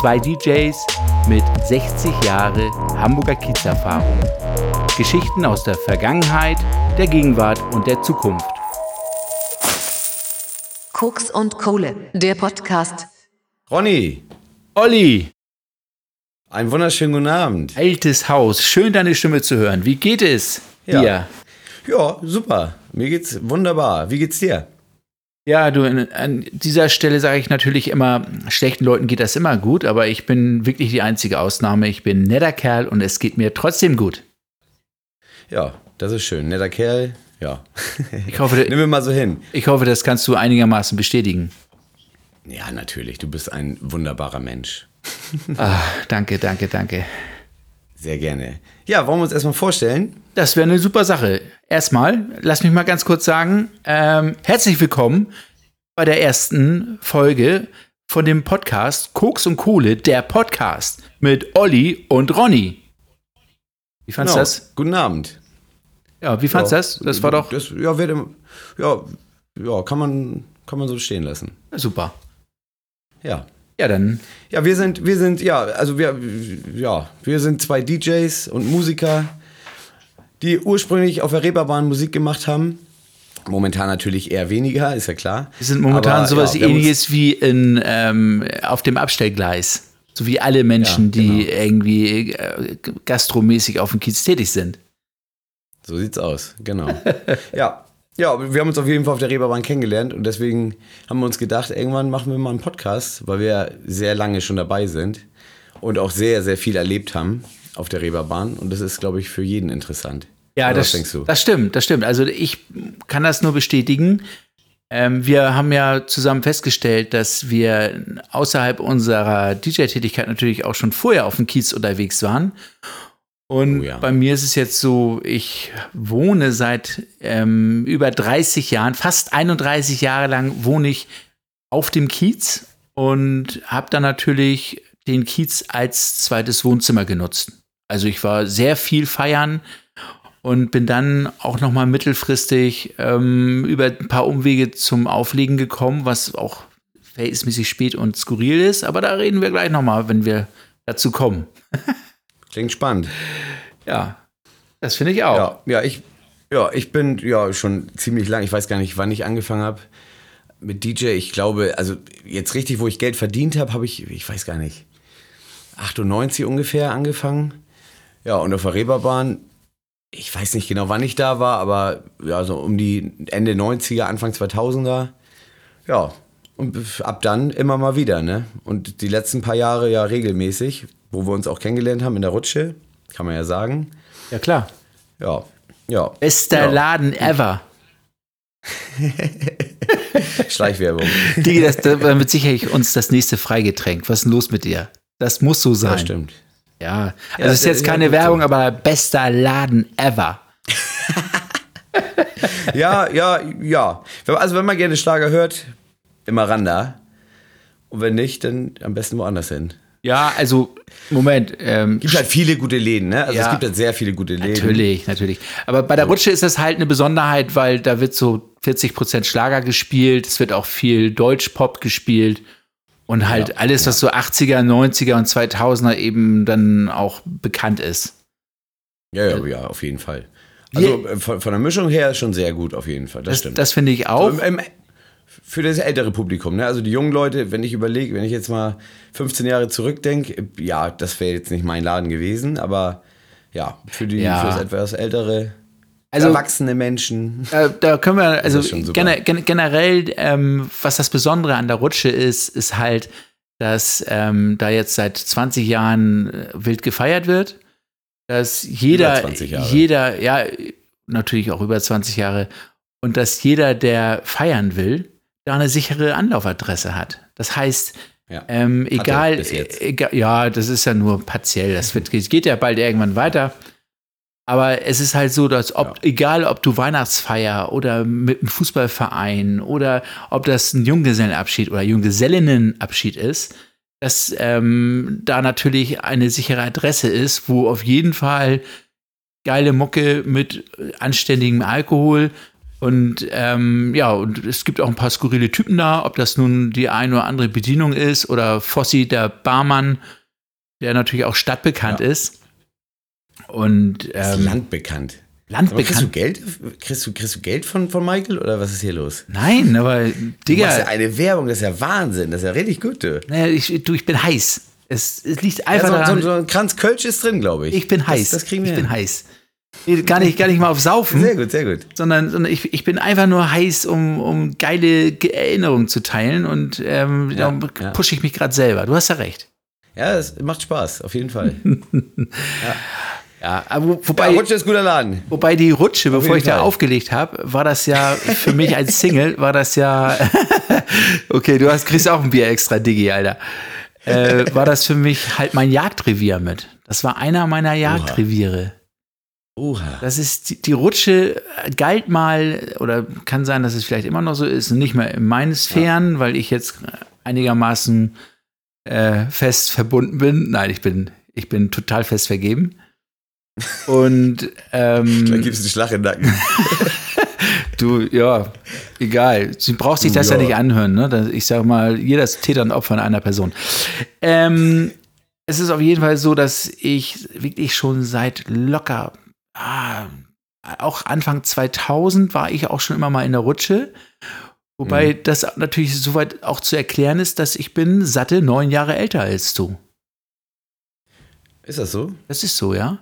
Zwei DJs mit 60 Jahre Hamburger Kiezerfahrung. Geschichten aus der Vergangenheit, der Gegenwart und der Zukunft. Koks und Kohle, der Podcast. Ronny, Olli, einen wunderschönen guten Abend. altes Haus, schön deine Stimme zu hören. Wie geht es Ja. dir? Ja, super. Mir geht's wunderbar. Wie geht's dir? Ja, du, an- dieser Stelle sage ich natürlich immer, schlechten Leuten geht das immer gut, aber ich bin wirklich die einzige Ausnahme. Ich bin ein netter Kerl und es geht mir trotzdem gut. Ja, das ist schön. Netter Kerl. Ja. Ich hoffe, Nimm mir mal so hin. ich hoffe, das kannst du einigermaßen bestätigen. Ja, natürlich. Du bist ein wunderbarer Mensch. Ah, danke, danke, danke. Sehr gerne. Ja, wollen wir uns erstmal vorstellen? Das wäre eine super Sache. Erstmal, lass mich mal ganz kurz sagen, ähm, herzlich willkommen bei der ersten Folge von dem Podcast Koks und Kohle, der Podcast mit Olli und Ronny. Wie fandst du Genau. das? Guten Abend. Ja, wie fandst du das? Das war doch Das, ja, wird ja, ja, kann man, kann man so stehen lassen. super. Ja. Ja, dann Ja, wir sind, wir sind, ja, also wir, ja, wir sind zwei DJs und Musiker, die ursprünglich auf der Reeperbahn Musik gemacht haben. Momentan natürlich eher weniger, ist ja klar. wir sind momentan Aber, sowas ja, ähnliches wie in, ähm, auf dem Abstellgleis. So wie alle Menschen, Ja, die genau. irgendwie äh, gastromäßig auf dem Kiez tätig sind. So sieht's aus, genau. ja. Ja, wir haben uns auf jeden Fall auf der Reeperbahn kennengelernt und deswegen haben wir uns gedacht, irgendwann machen wir mal einen Podcast, weil wir sehr lange schon dabei sind und auch sehr, sehr viel erlebt haben auf der Reeperbahn und das ist, glaube ich, für jeden interessant. Ja, Oder das, denkst du? das stimmt, das stimmt. Also ich kann das nur bestätigen. Ähm, wir haben ja zusammen festgestellt, dass wir außerhalb unserer DJ-Tätigkeit natürlich auch schon vorher auf dem Kiez unterwegs waren. Und Oh ja. bei mir ist es jetzt so, ich wohne seit ähm, über 30 Jahren, fast 31 Jahre lang wohne ich auf dem Kiez und habe dann natürlich den Kiez als zweites Wohnzimmer genutzt. Also ich war sehr viel feiern und bin dann auch noch mal mittelfristig ähm, über ein paar Umwege zum Auflegen gekommen, was auch verhältnismäßig spät und skurril ist. Aber da reden wir gleich noch mal, wenn wir dazu kommen. Klingt spannend. Ja, das finde ich auch. Ja, ja, ich, ja, ich bin ja schon ziemlich lang. Ich weiß gar nicht, wann ich angefangen habe mit DJ. Ich glaube, also jetzt richtig, wo ich Geld verdient habe, habe ich, ich weiß gar nicht, 98 ungefähr angefangen. Ja, und auf der Reeperbahn, ich weiß nicht genau, wann ich da war, aber ja, so um die Ende 90er, Anfang 2000er. Ja, und ab dann immer mal wieder, ne? Und die letzten paar Jahre ja regelmäßig, wo wir uns auch kennengelernt haben in der Rutsche, kann man ja sagen. Ja, klar. Ja, ja. Bester ja. Laden ever. Schleichwerbung. Digi, das, das war mit Sicherheit uns das nächste Freigetränk. Was ist denn los mit dir? Das muss so sein. Ja, stimmt. Ja, also Ja, es ist jetzt keine Werbung, so. aber bester Laden ever. Ja, ja, ja. Also wenn man gerne Schlager hört, immer ran da. Und wenn nicht, dann am besten woanders hin. Ja, also, Moment. Ähm, Gibt halt viele gute Läden, ne? Also Ja. es gibt halt sehr viele gute Läden. Natürlich, natürlich. Aber bei der Rutsche ist das halt eine Besonderheit, weil da wird so 40% Schlager gespielt, es wird auch viel Deutschpop gespielt und halt Ja, alles, was so 80er, 90er und 2000er eben dann auch bekannt ist. Ja, ja, ja, auf jeden Fall. Also äh, von, von der Mischung her schon sehr gut, auf jeden Fall. Das, Das, stimmt. das finde ich auch. So, im, im, für das ältere Publikum, ne? Also die jungen Leute, wenn ich überlege, wenn ich jetzt mal 15 Jahre zurückdenke, ja, das wäre jetzt nicht mein Laden gewesen, aber ja, für die Ja. für das etwas ältere, Also- erwachsene Menschen. Da, da können wir, also gener, gen, generell, ähm, was das Besondere an der Rutsche ist, ist halt, dass ähm, da jetzt seit 20 Jahren äh, wild gefeiert wird, dass jeder, 20 Jahre. jeder, ja, natürlich auch über 20 Jahre, und dass jeder, der feiern will, da eine sichere Anlaufadresse hat. Das heißt, Ja. ähm, egal, jetzt. egal, ja, das ist ja nur partiell. Das wird, geht ja bald irgendwann weiter. Aber es ist halt so, dass ob, egal ob du Weihnachtsfeier oder mit einem Fußballverein oder ob das ein Junggesellenabschied oder Junggesellinnenabschied ist, dass ähm, da natürlich eine sichere Adresse ist, wo auf jeden Fall geile Mucke mit anständigem Alkohol Und ähm, ja, und es gibt auch ein paar skurrile Typen da, ob das nun die eine oder andere Bedienung ist oder Fossi, der Barmann, der natürlich auch stadtbekannt Ja. ist. Und Das ist ähm, landbekannt. Aber kriegst du landbekannt. Geld? Kriegst du, kriegst du Geld von, von Michael oder was ist hier los? Nein, aber Du machst ja Digga, eine Werbung, das ist ja Wahnsinn, das ist ja richtig gut, du. naja, ich, du, ich bin heiß. Es, es liegt Ja, einfach so, daran, so, so ein Kranz Kölsch ist drin, glaube ich. ich bin heiß. Das, das kriegen wir ich bin hin. heiß. Nee, Gar nicht, gar nicht mal auf Saufen. Sehr gut, sehr gut. sondern, sondern ich, ich bin einfach nur heiß, um, um geile Ge- Erinnerungen zu teilen und ähm, Ja, darum ja. pushe ich mich gerade selber. Du hast ja recht. Ja, es macht Spaß, auf jeden Fall. Ja, aber wo- Ja, wobei, Rutsche ist guter Laden. wobei die Rutsche, bevor jeden ich da Fall. aufgelegt habe, war das ja für mich als Single, war das ja, okay, du hast, kriegst auch ein Bier extra, Digi, Alter. Äh, war das für mich halt mein Jagdrevier mit. Das war einer meiner Jagdreviere. Oha. Das ist die, die Rutsche galt mal, oder kann sein, dass es vielleicht immer noch so ist, nicht mehr in meinen Sphären, weil ich jetzt einigermaßen äh, fest verbunden bin. Nein, ich bin, ich bin total fest vergeben. Und Dann ähm, gibst du einen Schlag in den Nacken. du, ja, egal. Sie braucht sich das ja, Ja. nicht anhören. Ne? Ich sag mal, jeder ist Täter und Opfer in einer Person. Ähm, es ist auf jeden Fall so, dass ich wirklich schon seit locker, ah, auch Anfang 2000 war ich auch schon immer mal in der Rutsche. Wobei das natürlich soweit auch zu erklären ist, dass ich bin satte neun Jahre älter als du. Ist das so? Das ist so, ja?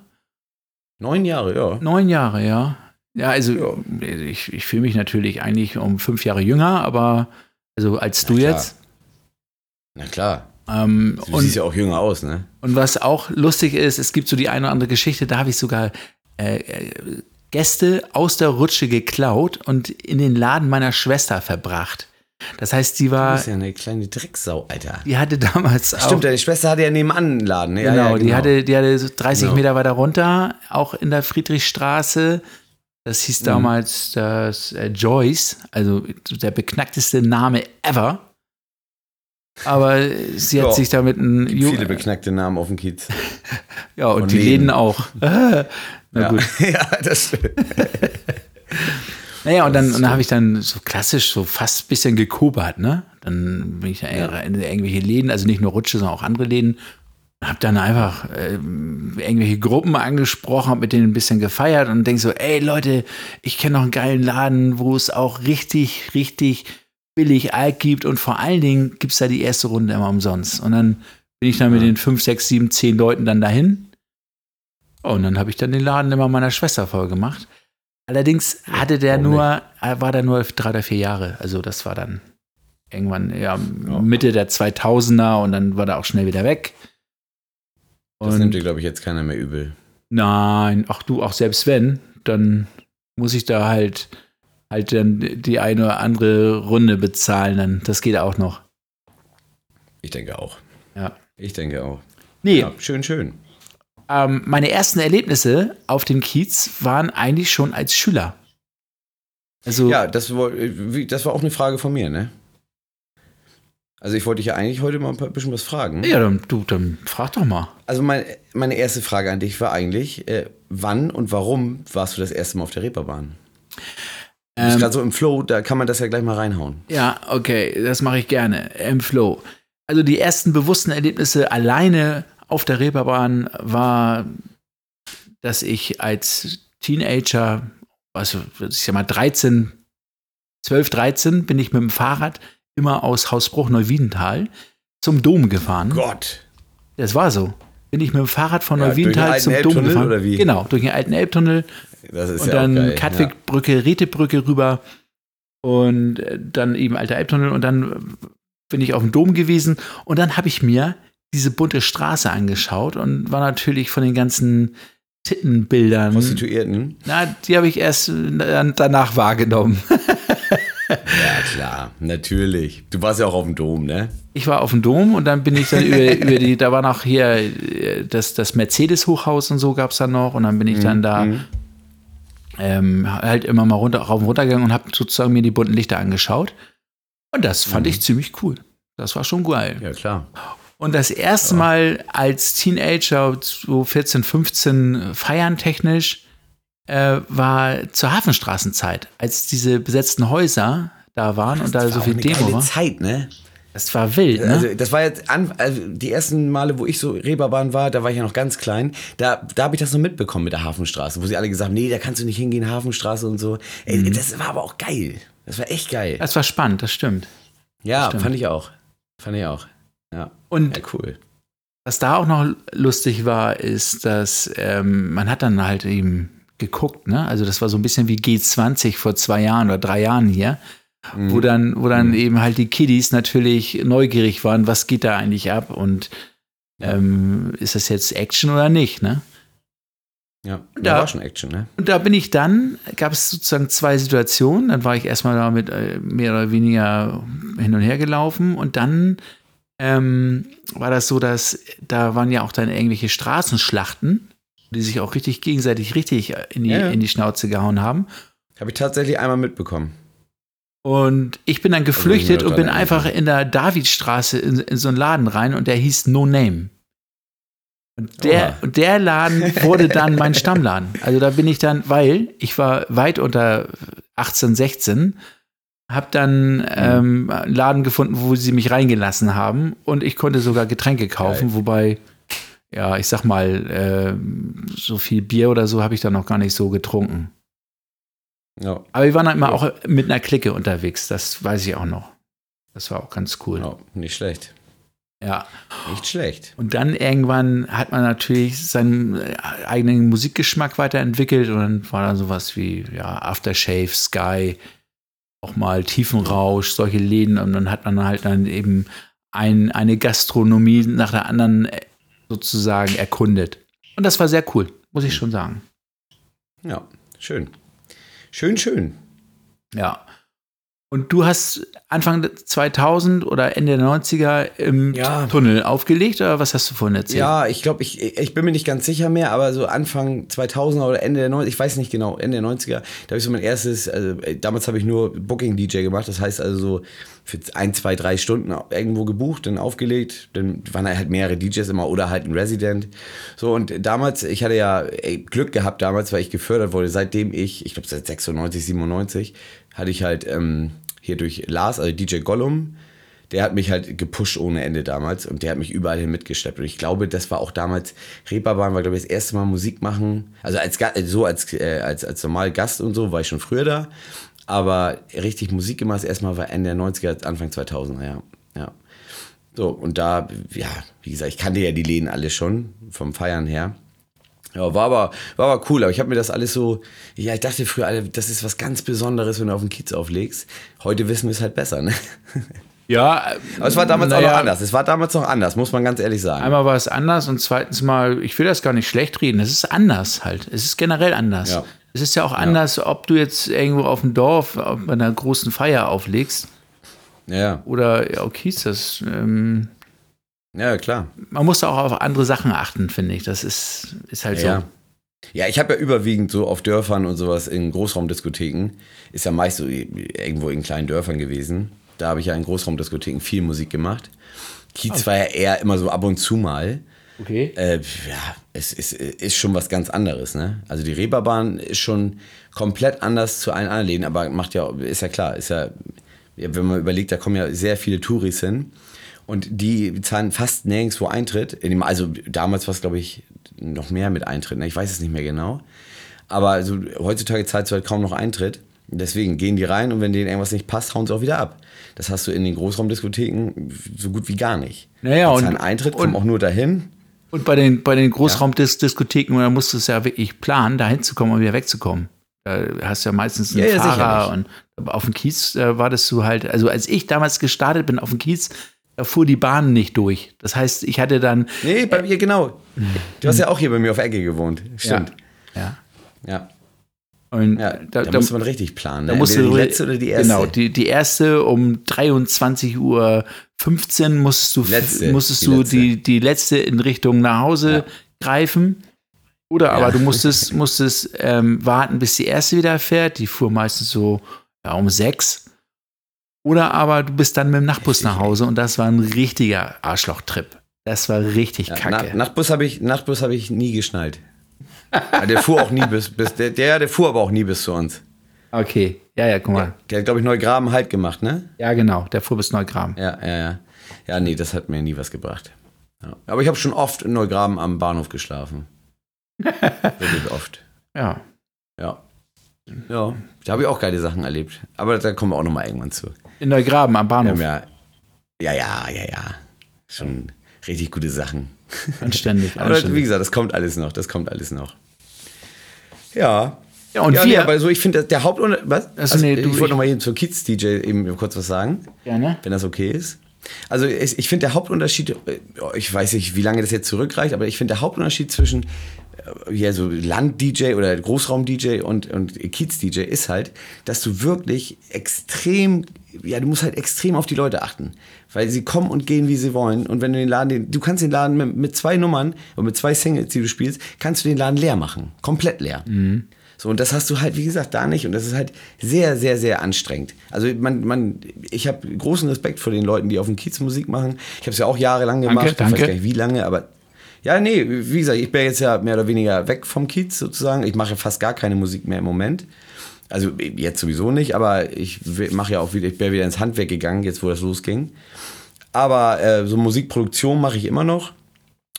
Neun Jahre, ja. Neun Jahre, ja. Ja, also Ja. ich, ich fühle mich natürlich eigentlich um fünf Jahre jünger, aber also als Na du klar. jetzt. Na klar. Ähm, Du und, siehst ja auch jünger aus, ne? und was auch lustig ist, es gibt so die eine oder andere Geschichte, da habe ich sogar äh, äh, Gäste aus der Rutsche geklaut und in den Laden meiner Schwester verbracht. Das heißt, die Du war, bist ja eine kleine Drecksau, Alter. die hatte damals auch, Stimmt, deine Schwester hatte ja nebenan einen Laden. Ja, genau, ja, die hatte, die hatte so 30 Genau. Meter weiter runter, auch in der Friedrichstraße. Das hieß Mhm. damals das äh, Joyce, also der beknackteste Name ever. Aber sie hat Ja, sich damit ein Gibt Ju- viele beknackte Namen auf dem Kiez. ja und und die Läden Läden. auch. Na ja. gut. ja, das stimmt. Naja, und dann, dann habe ich dann so klassisch so fast ein bisschen gekobert, ne? Dann bin ich da in irgendwelche Läden, also nicht nur Rutsche, sondern auch andere Läden. Hab dann einfach ähm, irgendwelche Gruppen angesprochen, hab mit denen ein bisschen gefeiert und denk so, ey Leute, ich kenne noch einen geilen Laden, wo es auch richtig, richtig billig Alk gibt und vor allen Dingen gibt's da die erste Runde immer umsonst. Und dann bin ich dann mit Ja. den fünf, sechs, sieben, zehn Leuten dann dahin. Und dann habe ich dann den Laden immer meiner Schwester voll gemacht. Allerdings hatte der warum nur, äh, war der nur drei oder vier Jahre. Also das war dann irgendwann ja, Mitte der 2000er und dann war der auch schnell wieder weg. Das Und nimmt dir, glaube ich, jetzt keiner mehr übel. nein, ach du, auch selbst wenn, dann muss ich da halt halt dann die eine oder andere Runde bezahlen. Dann, das geht auch noch. Ich denke auch. Ja. Ich denke auch. Nee, Ja, schön, schön. ähm, meine ersten Erlebnisse auf dem Kiez waren eigentlich schon als Schüler. Also Ja, das war, das war auch eine Frage von mir, ne? Also ich wollte dich ja eigentlich heute mal ein bisschen was fragen. ja dann, du, dann frag doch mal. Also mein, meine erste Frage an dich war eigentlich, äh, wann und warum warst du das erste Mal auf der Reeperbahn? Ähm, gerade so im Flow, da kann man das ja gleich mal reinhauen. Ja, okay, das mache ich gerne. Im Flow. Also die ersten bewussten Erlebnisse alleine auf der Reeperbahn war, dass ich als Teenager, also ich sag mal 13, 12, 13, bin ich mit dem Fahrrad immer aus Hausbruch Neuwiedental zum Dom gefahren. Gott. Das war so. Bin ich mit dem Fahrrad von Ja, Neuwiedental zum Dom gefahren. oder wie? Genau, durch den alten Elbtunnel Das ist und ja dann geil. Katwigbrücke, Retebrücke rüber und äh, dann eben alter Elbtunnel und dann äh, bin ich auf dem Dom gewesen und dann habe ich mir diese bunte Straße angeschaut und war natürlich von den ganzen ja. Tittenbildern. Prostituierten. Na, die habe ich erst äh, danach wahrgenommen. Ja, klar, natürlich. Du warst ja auch auf dem Dom, ne? Ich war auf dem Dom und dann bin ich dann über, über die, da war noch hier das, das Mercedes-Hochhaus und so gab es dann noch und dann bin ich dann da Mhm. Ähm, halt immer mal runter, rauf und runter gegangen und habe sozusagen mir die bunten Lichter angeschaut. Und das fand Mhm. ich ziemlich cool. Das war schon geil. Ja, klar. Und das erste Mal als Teenager, so 14, 15, feiern technisch, äh, war zur Hafenstraßenzeit, als diese besetzten Häuser da waren und da so viel Demo war. Zeit, ne? Das war wild, ne? Also das war jetzt an, also die ersten Male, wo ich so Reeperbahn war, da war ich ja noch ganz klein. Da, da habe ich das noch mitbekommen mit der Hafenstraße, wo sie alle gesagt haben, nee, da kannst du nicht hingehen, Hafenstraße und so. Ey, Mhm. Das war aber auch geil. Das war echt geil. das war spannend, das stimmt. Ja, stimmt. fand ich auch. Fand ich auch. Ja. Und Ja, cool. Was da auch noch lustig war, ist, dass ähm, man hat dann halt eben geguckt, ne? Also das war so ein bisschen wie G20 vor zwei Jahren oder drei Jahren hier, Mhm. wo dann, wo dann eben halt die Kiddies natürlich neugierig waren, was geht da eigentlich ab und ähm, ist das jetzt Action oder nicht, ne? Ja, Da- war schon Action, ne? Und da bin ich dann, gab es sozusagen zwei Situationen. Dann war ich erstmal da mit äh, mehr oder weniger hin und her gelaufen und dann ähm, war das so, dass da waren ja auch dann irgendwelche Straßenschlachten, die sich auch richtig gegenseitig richtig in die, Ja, ja. in die Schnauze gehauen haben. Habe ich tatsächlich einmal mitbekommen. Und ich bin dann Also, geflüchtet bin und bin einfach in der Davidstraße in, in so einen Laden rein und der hieß No Name. Und der, und der Laden wurde dann mein Stammladen. Also da bin ich dann, weil ich war weit unter 18, 16, habe dann ähm, einen Laden gefunden, wo sie mich reingelassen haben und ich konnte sogar Getränke kaufen, Geil. wobei, ja, ich sag mal, ähm, so viel Bier oder so habe ich da noch gar nicht so getrunken. Ja, Aber wir waren dann immer auch mit einer Clique unterwegs, das weiß ich auch noch. Das war auch ganz cool. ja, nicht schlecht. Ja. Nicht schlecht. Und dann irgendwann hat man natürlich seinen äh, eigenen Musikgeschmack weiterentwickelt und dann war da sowas wie ja, Aftershave, Sky, auch mal Tiefenrausch, solche Läden und dann hat man halt dann eben ein, eine Gastronomie nach der anderen äh, sozusagen erkundet. Und das war sehr cool, muss ich schon sagen. Ja, schön. Schön, schön. Ja. Und du hast Anfang 2000 oder Ende der 90er im Ja. Tunnel aufgelegt oder was hast du vorhin erzählt? Ja, ich glaube, ich, ich bin mir nicht ganz sicher mehr, aber so Anfang 2000er oder Ende der 90er, ich weiß nicht genau, Ende der 90er, da habe ich so mein erstes, also äh, damals habe ich nur Booking-DJ gemacht, das heißt also so für ein, zwei, drei Stunden irgendwo gebucht, dann aufgelegt, dann waren halt mehrere DJs immer oder halt ein Resident. So und damals, ich hatte ja ey, Glück gehabt damals, weil ich gefördert wurde, seitdem ich, ich glaube seit 96, 97, hatte ich halt ähm, hier durch Lars, also DJ Gollum, der hat mich halt gepusht ohne Ende damals und der hat mich überall hin mitgeschleppt. Und ich glaube, das war auch damals, Reeperbahn war, glaube ich, das erste Mal Musik machen. Also als so als, äh, als, als normal Gast und so war ich schon früher da. Aber richtig Musik gemacht das erste Mal war Ende der 90er, Anfang 2000er, ja. ja. So, und da, ja, wie gesagt, ich kannte ja die Läden alle schon vom Feiern her. Ja, war aber, war aber cool, aber ich habe mir das alles so, ja, ich dachte früher, Alter, das ist was ganz Besonderes, wenn du auf den Kiez auflegst. Heute wissen wir es halt besser, ne? Ja, Aber es war damals auch naja, noch anders. Es war damals noch anders, muss man ganz ehrlich sagen. Einmal war es anders und zweitens mal, ich will das gar nicht schlecht reden, es ist anders halt. Es ist generell anders. Ja. Es ist ja auch anders, ob du jetzt irgendwo auf dem Dorf auf einer großen Feier auflegst Ja, oder ja, okay, ist das. Ähm, ja, klar. man muss auch auf andere Sachen achten, finde ich. Das ist, ist halt Ja. so. Ja, ich habe ja überwiegend so auf Dörfern und sowas in Großraumdiskotheken, ist ja meist so irgendwo in kleinen Dörfern gewesen. Da habe ich ja in Großraumdiskotheken viel Musik gemacht. Kiez war ja eher immer so ab und zu mal. Okay. Äh, ja, es ist, ist schon was ganz anderes, ne? Also die Reeperbahn ist schon komplett anders zu allen anderen Läden, aber macht ja, ist ja klar, ist ja, wenn man überlegt, da kommen ja sehr viele Touris hin und die zahlen fast nirgendwo Eintritt. In dem, also damals war es, glaube ich, noch mehr mit Eintritt, ne? Ich weiß es nicht mehr genau. Aber also, heutzutage zahlst du halt kaum noch Eintritt. Deswegen gehen die rein und wenn denen irgendwas nicht passt, hauen sie auch wieder ab. Das hast du in den Großraumdiskotheken so gut wie gar nicht. Naja, die und- zahlen Eintritt, kommen auch nur dahin. Und bei den, bei den Großraumdiskotheken, da musst du es ja wirklich planen, da hinzukommen und wieder wegzukommen. Da hast du ja meistens einen Ja, ja, Fahrer sicherlich. und auf dem Kiez war das so halt, also als ich damals gestartet bin auf dem Kiez, da fuhr die Bahn nicht durch. Das heißt, ich hatte dann. Nee, bei mir genau. Du hast ja auch hier bei mir auf Ecke gewohnt. Stimmt. Ja. Ja. Und Ja, da, da, da, muss man richtig planen. da Ne? musst Entweder du die letzte oder die erste. Genau, die, die erste um 23 Uhr 15 musstest du, Letzte, musstest die du letzte. die, die letzte in Richtung nach Hause Ja. greifen. Oder aber Ja. du musstest, musstest ähm, warten, bis die erste wieder fährt. Die fuhr meistens so ja, um sechs. Oder aber du bist dann mit dem Nachtbus nach Hause und das war ein richtiger Arschlochtrip. Das war richtig ja, kacke. Na, Nachtbus habe ich, Nachtbus hab ich nie geschnallt. Ja, der fuhr auch nie bis, bis der, der, der fuhr aber auch nie bis zu uns. Okay, ja, ja, guck mal. Der hat, glaube ich, Neugraben halt gemacht, ne? Ja, genau, der fuhr bis Neugraben. Ja, ja, ja. Ja, nee, das hat mir nie was gebracht. Ja. Aber ich habe schon oft in Neugraben am Bahnhof geschlafen. Wirklich oft. Ja. Ja. Ja, da habe ich auch geile Sachen erlebt. Aber da kommen wir auch nochmal irgendwann zu. In Neugraben am Bahnhof. ja, ja, ja, ja, ja. Schon richtig gute Sachen. Anständig, Aber wie anständig. gesagt, das kommt alles noch. Das kommt alles noch. Ja. Ja, und ja, wir. nee, aber so, ich finde, der Hauptunter... Was? Also, nee, du- ich wollte nochmal eben zur Kids-DJ eben kurz was sagen. Gerne. wenn das okay ist. Also ich, ich finde der Hauptunterschied, äh, ich weiß nicht, wie lange das jetzt zurückreicht, aber ich finde der Hauptunterschied zwischen hier so Land-DJ oder Großraum-DJ und, und Kiez-DJ ist halt, dass du wirklich extrem, ja, du musst halt extrem auf die Leute achten. Weil sie kommen und gehen, wie sie wollen. Und wenn du den Laden, den, du kannst den Laden mit, mit zwei Nummern und mit zwei Singles, die du spielst, kannst du den Laden leer machen. Komplett leer. So, und das hast du halt, wie gesagt, da nicht. Und das ist halt sehr, sehr, sehr anstrengend. Also man, man, ich habe großen Respekt vor den Leuten, die auf dem Kiez Musik machen. Ich habe es ja auch jahrelang gemacht. Ich danke. weiß gar nicht, wie lange, aber ja, nee, wie gesagt, ich bin jetzt ja mehr oder weniger weg vom Kiez sozusagen. Ich mache fast gar keine Musik mehr im Moment. Also jetzt sowieso nicht, aber ich mache ja auch wieder, ich bin wieder ins Handwerk gegangen, jetzt wo das losging. Aber äh, so Musikproduktion mache ich immer noch.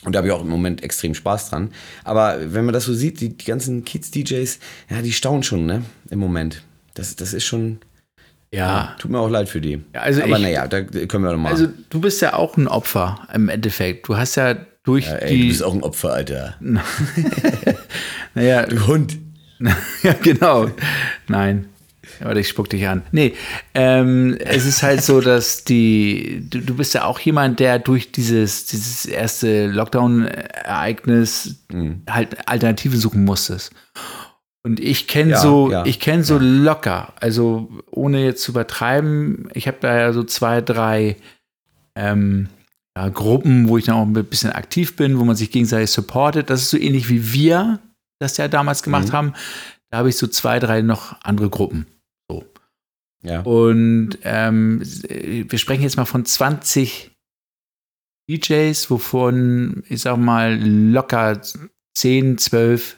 Und da habe ich auch im Moment extrem Spaß dran. Aber wenn man das so sieht, die, die ganzen Kids-DJs, ja, die staunen schon, ne? Im Moment. Das, das ist schon. Ja. Tut mir auch leid für die. Ja, also Aber naja, da können wir doch mal. Also du bist ja auch ein Opfer im Endeffekt. Du hast ja durch ja, ey, du die. bist auch ein Opfer, Alter. naja, Du Hund. ja, genau. Nein. Warte, ich spuck dich an. Nee, ähm, es ist halt so, dass die, du, du bist ja auch jemand, der durch dieses, dieses erste Lockdown-Ereignis Mhm. halt Alternativen suchen musstest. Und ich kenne Ja, so, ja, ich kenne so locker, also ohne jetzt zu übertreiben, ich habe da ja so zwei, drei ähm, ja, Gruppen, wo ich dann auch ein bisschen aktiv bin, wo man sich gegenseitig supportet. Das ist so ähnlich wie wir das ja damals gemacht Mhm. haben. Da habe ich so zwei, drei noch andere Gruppen. Ja. Und ähm, wir sprechen jetzt mal von 20 DJs, wovon, ich sag mal, locker 10, 12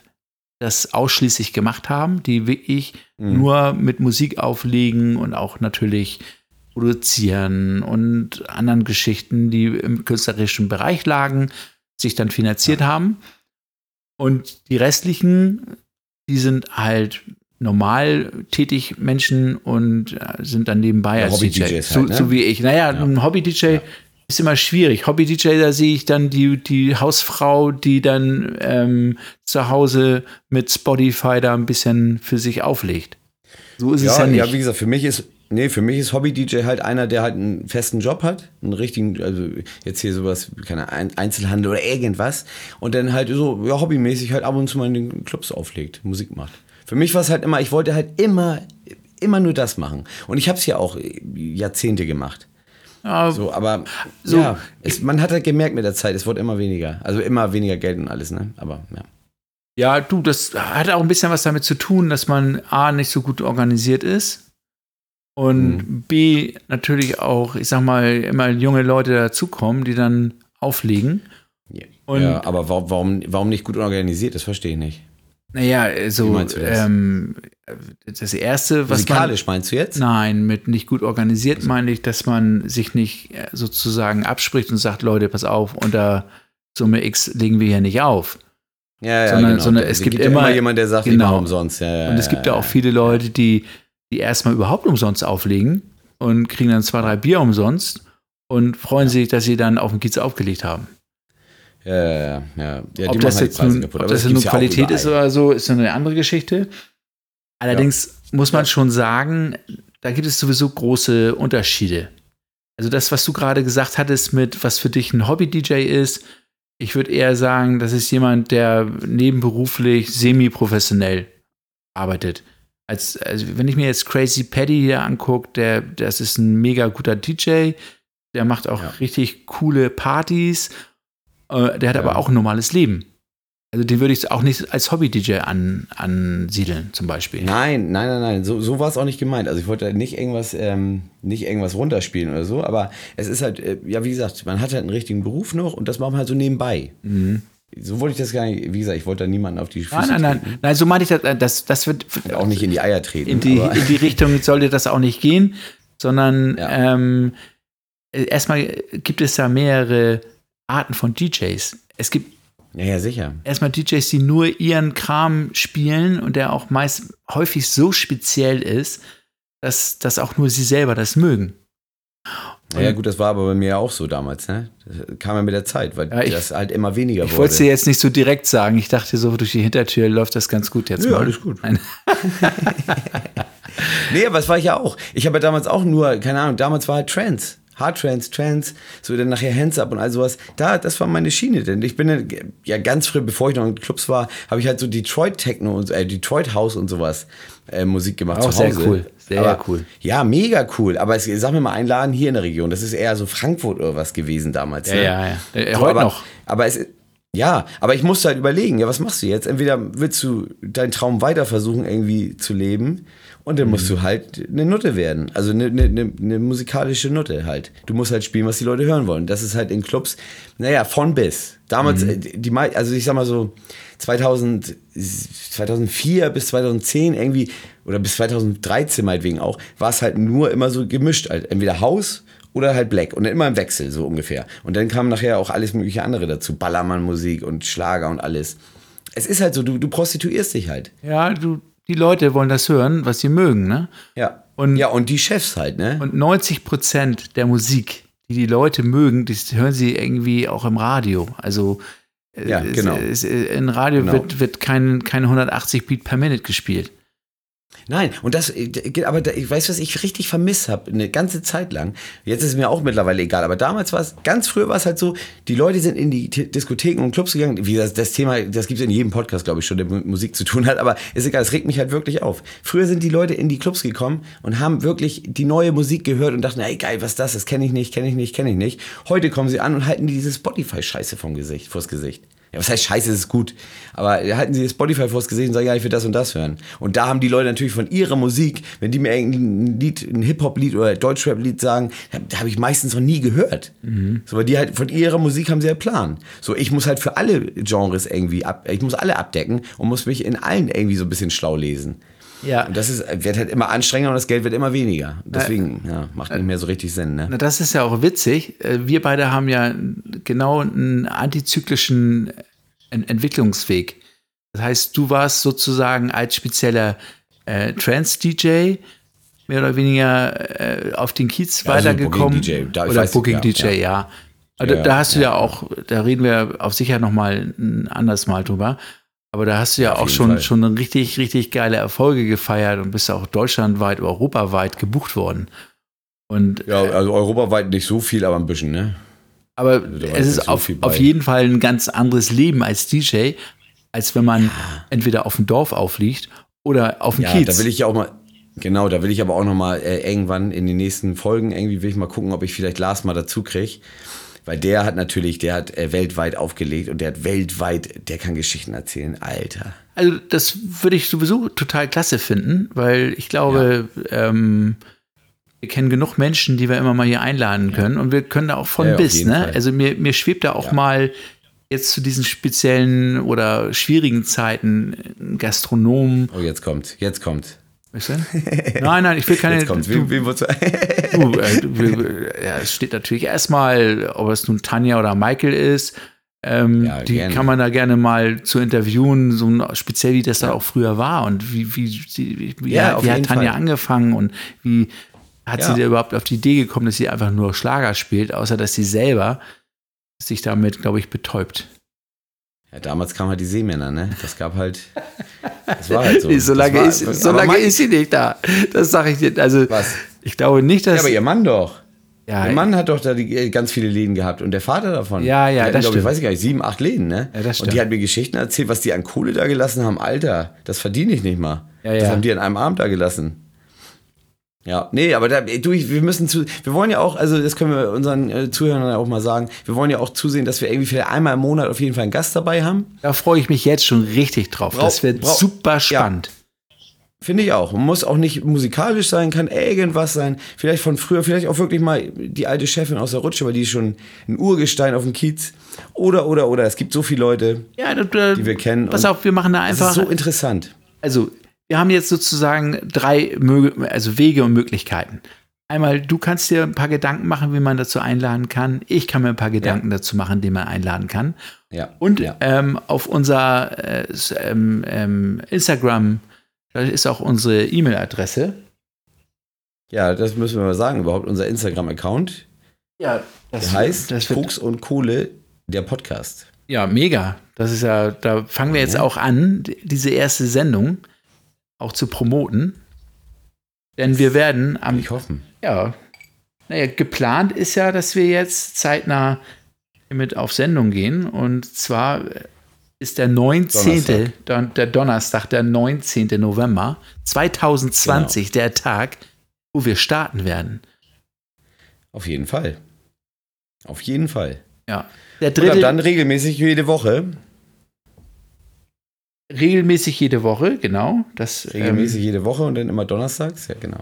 das ausschließlich gemacht haben, die wirklich Mhm. nur mit Musik auflegen und auch natürlich produzieren und anderen Geschichten, die im künstlerischen Bereich lagen, sich dann finanziert haben. Und die restlichen, die sind halt normal tätig Menschen und äh, sind dann nebenbei Ja, als DJ. Hobby-DJs so, halt, ne? so wie ich. Naja, Ja. ein Hobby-DJ ist immer schwierig. Hobby-DJ, da sehe ich dann die, die Hausfrau, die dann ähm, zu Hause mit Spotify da ein bisschen für sich auflegt. So ist es Ja, ja nicht. ja, wie gesagt, für mich ist, nee, für mich ist Hobby-DJ halt einer, der halt einen festen Job hat, einen richtigen, also jetzt hier sowas, keine Ein- Einzelhandel oder irgendwas und dann halt so, ja, hobbymäßig halt ab und zu mal in den Clubs auflegt, Musik macht. Für mich war es halt immer, ich wollte halt immer, immer nur das machen. Und ich habe es ja auch Jahrzehnte gemacht. ja, So, aber So, ja, es, man hat halt gemerkt mit der Zeit, es wurde immer weniger. Also immer weniger Geld und alles, ne? Aber ja. Ja, du, das hat auch ein bisschen was damit zu tun, dass man A, nicht so gut organisiert ist und Mhm. B, natürlich auch, ich sag mal, immer junge Leute dazukommen, die dann auflegen. Und ja, aber warum, warum, nicht gut organisiert? Das verstehe ich nicht. naja, also das? ähm, das Erste, was man. Musikalisch meinst du jetzt? Nein, mit nicht gut organisiert meine ich, dass man sich nicht äh, sozusagen abspricht und sagt, Leute, pass auf, unter Summe X legen wir hier nicht auf. Ja, ja, Sondern- genau. sondern Da- es da gibt ja immer- jemand, der sagt, genau. umsonst. Ja, ja, Und es gibt ja auch viele Leute, die, die erstmal überhaupt umsonst auflegen und kriegen dann zwei, drei Bier umsonst und freuen sich, dass sie dann auf dem Kiez aufgelegt haben. Ja, ja, ja. ja. ja ob das halt jetzt nun, kaputt. ob das gibt's nun ja Qualität ist überall. oder so, ist eine andere Geschichte. Allerdings muss man Ja. schon sagen, da gibt es sowieso große Unterschiede. Also das, was du gerade gesagt hattest mit, was für dich ein Hobby-DJ ist, ich würde eher sagen, das ist jemand, der nebenberuflich semi-professionell arbeitet. Als, also wenn ich mir jetzt Crazy Paddy hier angucke, der, das ist ein mega guter DJ, der macht auch Ja. richtig coole Partys, äh, der hat Ja. aber auch ein normales Leben. Also den würde ich auch nicht als Hobby-DJ an, ansiedeln, zum Beispiel. Nein, nein, nein, nein. So, so war es auch nicht gemeint. Also ich wollte nicht irgendwas, ähm, nicht irgendwas runterspielen oder so, aber es ist halt, äh, ja, wie gesagt, man hat halt einen richtigen Beruf noch und das macht man halt so nebenbei. Mhm. So wollte ich das gar nicht, wie gesagt, ich wollte da niemanden auf die Füße Nein, nein, nein, treten. nein, so meinte ich das, das, das wird Und auch nicht in die Eier treten. in die, in die Richtung sollte das auch nicht gehen, sondern Ja. ähm, äh, erstmal gibt es da mehrere Arten von DJs. Es gibt ja, ja, sicher. erstmal DJs, die nur ihren Kram spielen und der auch meist häufig so speziell ist, dass, dass auch nur sie selber das mögen. Naja, gut, das war aber bei mir ja auch so damals, ne? Das kam ja mit der Zeit, weil Ja, ich- das halt immer weniger Ich wurde. wollte es dir jetzt nicht so direkt sagen. Ich dachte so, durch die Hintertür läuft das ganz gut jetzt Ja, mal. alles gut. Nee, aber das war ich ja auch. Ich habe ja damals auch nur, keine Ahnung, damals war halt Trance. Hard Trance, so dann nachher Hands Up und all sowas. Da, das war meine Schiene, denn ich bin ja- ja ganz früh, bevor ich noch in Clubs war, habe ich halt so Detroit Techno und äh, Detroit House und sowas äh, Musik gemacht Auch zu sehr Hause. cool, sehr aber, cool. Ja, mega cool. Aber es, sag mir mal, ein Laden hier in der Region, das ist eher so Frankfurt oder was gewesen damals. Ja, ne? ja, ja. Äh, So, heute aber, noch. Aber es ja, aber ich musste halt überlegen, ja, was machst du jetzt? Entweder willst du deinen Traum weiter versuchen, irgendwie zu leben, und dann musst du halt eine Nutte werden. Also eine, eine, eine, eine musikalische Nutte halt. Du musst halt spielen, was die Leute hören wollen. Das ist halt in Clubs, naja, von bis. Damals, äh, die, also ich sag mal so, 2000, 2004 bis 2010 irgendwie, oder bis 2013 meinetwegen auch, war es halt nur immer so gemischt. Halt. Entweder Haus oder halt Black und immer im Wechsel, so ungefähr. Und dann kam nachher auch alles mögliche andere dazu. Ballermann-Musik und Schlager und alles. Es ist halt so, du, du prostituierst dich halt. Ja, du, die Leute wollen das hören, was sie mögen, ne? Ja. Und- ja, und die Chefs halt, ne? Und 90 Prozent der Musik, die die Leute mögen, das hören sie irgendwie auch im Radio. Also äh, Ja, es- genau. es, äh, in Radio Genau. wird, wird kein, keine 180 Beat per Minute gespielt. Nein, und das, äh, aber da- ich weiß, was ich richtig vermisst habe, eine ganze Zeit lang. Jetzt ist es mir auch mittlerweile egal, aber damals war es, ganz früher war es halt so, die Leute sind in die Diskotheken und Clubs gegangen. Wie das, das Thema, das gibt es in jedem Podcast, glaube ich, schon, der mit Musik zu tun hat, aber ist egal, es regt mich halt wirklich auf. Früher sind die Leute in die Clubs gekommen und haben wirklich die neue Musik gehört und dachten, ey geil, was ist das? Das kenne ich nicht, kenne ich nicht, kenne ich nicht. Heute kommen sie an und halten diese Spotify-Scheiße vom Gesicht, vors Gesicht. Ja, was heißt Scheiße, das ist gut. Aber halten sie Spotify vors Gesicht und sagen, ja, ich will das und das hören. Und da haben die Leute natürlich von ihrer Musik, wenn die mir ein Lied, ein Hip-Hop-Lied oder Deutschrap-Lied sagen, habe ich meistens noch nie gehört. So, weil die halt von ihrer Musik haben sie halt Plan. So, ich muss halt für alle Genres irgendwie ab, ich muss alle abdecken und muss mich in allen irgendwie so ein bisschen schlau lesen. Ja. Und das ist, wird halt immer anstrengender und das Geld wird immer weniger. Deswegen, ja, macht nicht mehr so richtig Sinn, ne? Na, das ist ja auch witzig. Äh, Wir beide haben ja genau einen antizyklischen Ent Entwicklungsweg. Das heißt, du warst sozusagen als spezieller äh, Trance-DJ mehr oder weniger äh, auf den Kiez Ja, also weitergekommen. Booking-DJ, da- ich oder weiß, ja, Booking-DJ, ja. ja. Aber Ja, da hast du ja. auch, da reden wir auf sicher noch mal ein anderes Mal drüber. Aber da hast du ja, Auf auch schon, Fall. schon richtig, richtig geile Erfolge gefeiert und bist auch deutschlandweit, europaweit gebucht worden. Und Ja, also europaweit nicht so viel, aber ein bisschen, ne? aber war es ist so auf, auf jeden Fall ein ganz anderes Leben als DJ, als wenn man entweder auf dem Dorf aufliegt oder auf dem Ja, Kiez. da will ich ja auch mal, genau, da will ich aber auch noch mal äh, irgendwann in den nächsten Folgen irgendwie will ich mal gucken, ob ich vielleicht Lars mal dazu kriege. Weil der hat natürlich, der hat äh, weltweit aufgelegt und der hat weltweit, der kann Geschichten erzählen, Alter. also das würde ich sowieso total klasse finden, weil ich glaube, ähm, wir kennen genug Menschen, die wir immer mal hier einladen können und wir können da auch von Ja, bis, ne? Fall. Also mir, mir schwebt da auch Ja. mal jetzt zu diesen speziellen oder schwierigen Zeiten ein Gastronom. Oh, jetzt kommt, jetzt kommt. Weißt du? Nein, nein, ich will keine. Jetzt kommt. wen wolltest du? Du, äh, ja, es steht natürlich erstmal, ob es nun Tanja oder Michael ist. Ähm, Ja, die gerne. kann man da gerne mal zu interviewen, so speziell wie das da auch früher war und wie, wie, sie, wie, Ja, wie hat Tanja Fall. angefangen und wie hat Ja. sie da überhaupt auf die Idee gekommen, dass sie einfach nur Schlager spielt, außer dass sie selber sich damit, glaube ich, betäubt. Ja, damals kamen halt die Seemänner, ne? Das gab halt, das war halt so. So lange, war, ist, so lange mein- ist sie nicht da. Das sage ich dir. Also, Was? ich glaube nicht, dass. Ja, aber ihr Mann doch. ja, Ihr Mann hat doch da die, äh, ganz viele Läden gehabt und der Vater davon. Ja, ja, hatten, das glaub ich, stimmt. weiß ich gar nicht, sieben, acht Läden, ne? Ja, das und die stimmt. hat mir Geschichten erzählt, was die an Kohle da gelassen haben. Alter, das verdiene ich nicht mal. Ja, Das ja. haben die an einem Abend da gelassen. Ja, nee, aber da, du, ich- wir müssen zu, wir wollen ja auch, also das können wir unseren äh, Zuhörern auch mal sagen, wir wollen ja auch zusehen, dass wir irgendwie vielleicht einmal im Monat auf jeden Fall einen Gast dabei haben. Da freue ich mich jetzt schon richtig drauf. Brau- das wird brau- super Ja. spannend. Finde ich auch. Man muss auch nicht musikalisch sein, kann irgendwas sein. Vielleicht von früher, vielleicht auch wirklich mal die alte Chefin aus der Rutsche, weil die ist schon ein Urgestein auf dem Kiez. Oder, oder, oder. Es gibt so viele Leute, Ja, das, die wir kennen. Pass auf, wir machen da Das einfach. ist so interessant. also, wir haben jetzt sozusagen drei also Wege und Möglichkeiten. Einmal, du kannst dir ein paar Gedanken machen, wie man dazu einladen kann. Ich kann mir ein paar Gedanken dazu machen, die man einladen kann. Ja. Und ja. ähm, auf unser äh, ähm, ähm, Instagram, da ist auch unsere E-Mail-Adresse. ja, das müssen wir mal sagen. Überhaupt unser Instagram-Account Ja, das der heißt das Koks und Kohle, der Podcast. Ja, mega. Das ist ja, da fangen wir jetzt Ja. auch an, diese erste Sendung auch zu promoten. Denn wir werden am, Ich hoffe. ja, naja, geplant ist ja, dass wir jetzt zeitnah mit auf Sendung gehen. Und zwar ist der 19. Donnerstag. Don- der Donnerstag, der 19. November 2020, der Tag, wo wir starten werden. Auf jeden Fall. Auf jeden Fall. Ja. Der Und dritte, dann regelmäßig jede Woche. Regelmäßig jede Woche, genau. Das, ähm, Regelmäßig jede Woche und dann immer donnerstags. Ja, genau.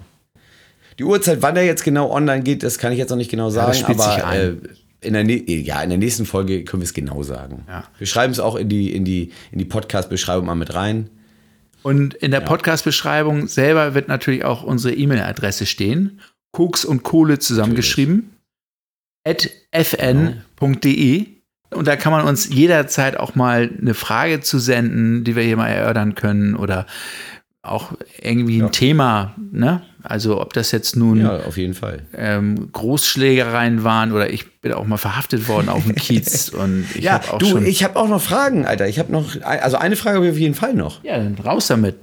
Die Uhrzeit, wann der jetzt genau online geht, das kann ich jetzt noch nicht genau sagen. spielt aber. Äh, in der, ja, in der nächsten Folge können wir es genau sagen. Ja. Wir schreiben es auch in die, in die, in die Podcast-Beschreibung mal mit rein. Und in der Podcast-Beschreibung selber wird natürlich auch unsere E-Mail-Adresse stehen. Koks und Kohle zusammengeschrieben. at fn.de. Und da kann man uns jederzeit auch mal eine Frage zu senden, die wir hier mal erörtern können oder auch irgendwie ein Ja. Thema, ne? Also ob das jetzt nun Ja, auf jeden Fall. ähm, Großschlägereien waren oder ich bin auch mal verhaftet worden auf dem Kiez und ich ja, habe auch du, schon. ich habe auch noch Fragen, Alter. Ich habe noch, also eine Frage habe ich auf jeden Fall noch. ja, dann raus damit.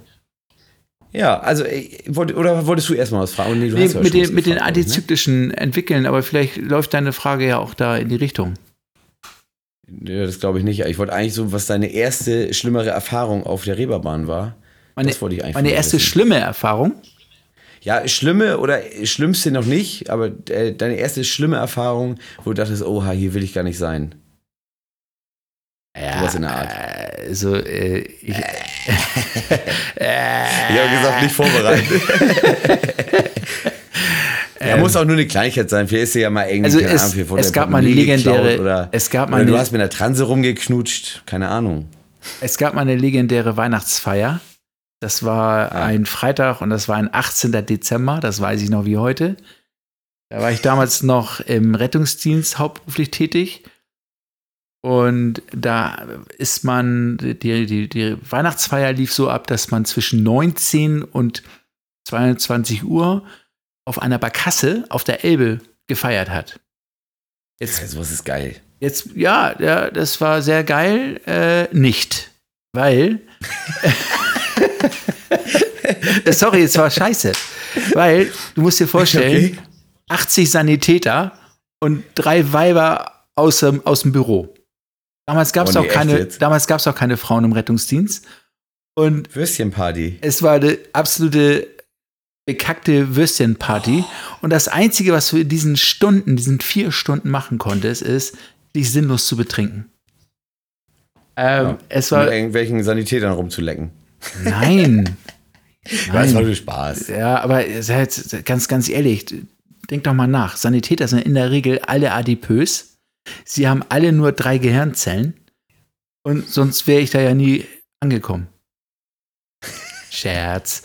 Ja, also, wollte- oder wolltest du erstmal was fragen? Nee, du Nee, ja mit, den, mit den ne? antizyklischen entwickeln, aber vielleicht läuft deine Frage ja auch da in die Richtung. Ja, das glaube ich nicht. Ich wollte eigentlich so, was deine erste schlimmere Erfahrung auf der Reeperbahn war. Meine, das wollte ich eigentlich meine erste wissen. schlimme Erfahrung. Ja, schlimme oder schlimmste noch nicht, aber äh, deine erste schlimme Erfahrung, wo du dachtest, oha, hier will ich gar nicht sein. Ja, Sowas in der Art. Also, äh, ich, Ich habe gesagt, nicht vorbereitet. Ja, muss auch nur eine Kleinigkeit sein. Vielleicht ist sie ja mal irgendwie, Also keine es- Ahnung, es dein gab mal eine legendäre- Oder, es gab mal oder du eine- hast mit einer Transe rumgeknutscht. Keine Ahnung. es gab mal eine legendäre Weihnachtsfeier. Das war Ja. ein Freitag und das war ein 18. Dezember, das weiß ich noch wie heute. Da war ich damals noch im Rettungsdienst hauptberuflich tätig. Und da ist man, die, die, die Weihnachtsfeier lief so ab, dass man zwischen 19 und 22 Uhr auf einer Barkasse auf der Elbe gefeiert hat. Jetzt Ja, sowas ist geil. Jetzt, ja, ja, das war sehr geil. Äh, nicht. Weil. Sorry, es war scheiße. Weil, du musst dir vorstellen, Okay. 80 Sanitäter und drei Weiber aus dem, aus dem Büro. Damals gab es Oh auch nee, echt keine, jetzt? damals gab es auch keine Frauen im Rettungsdienst. Und Würstchenparty. es war eine absolute bekackte Würstchenparty. Und das Einzige, was du in diesen Stunden, diesen vier Stunden machen konntest, ist, dich sinnlos zu betrinken. Ähm, Ja. Es war. irgendwelchen Sanitätern rumzulecken. Nein. Das war Nein. nur Spaß. Ja, aber ganz, ganz ehrlich, denk doch mal nach. Sanitäter sind in der Regel alle adipös. Sie haben alle nur drei Gehirnzellen. Und sonst wäre ich da ja nie angekommen. Scherz.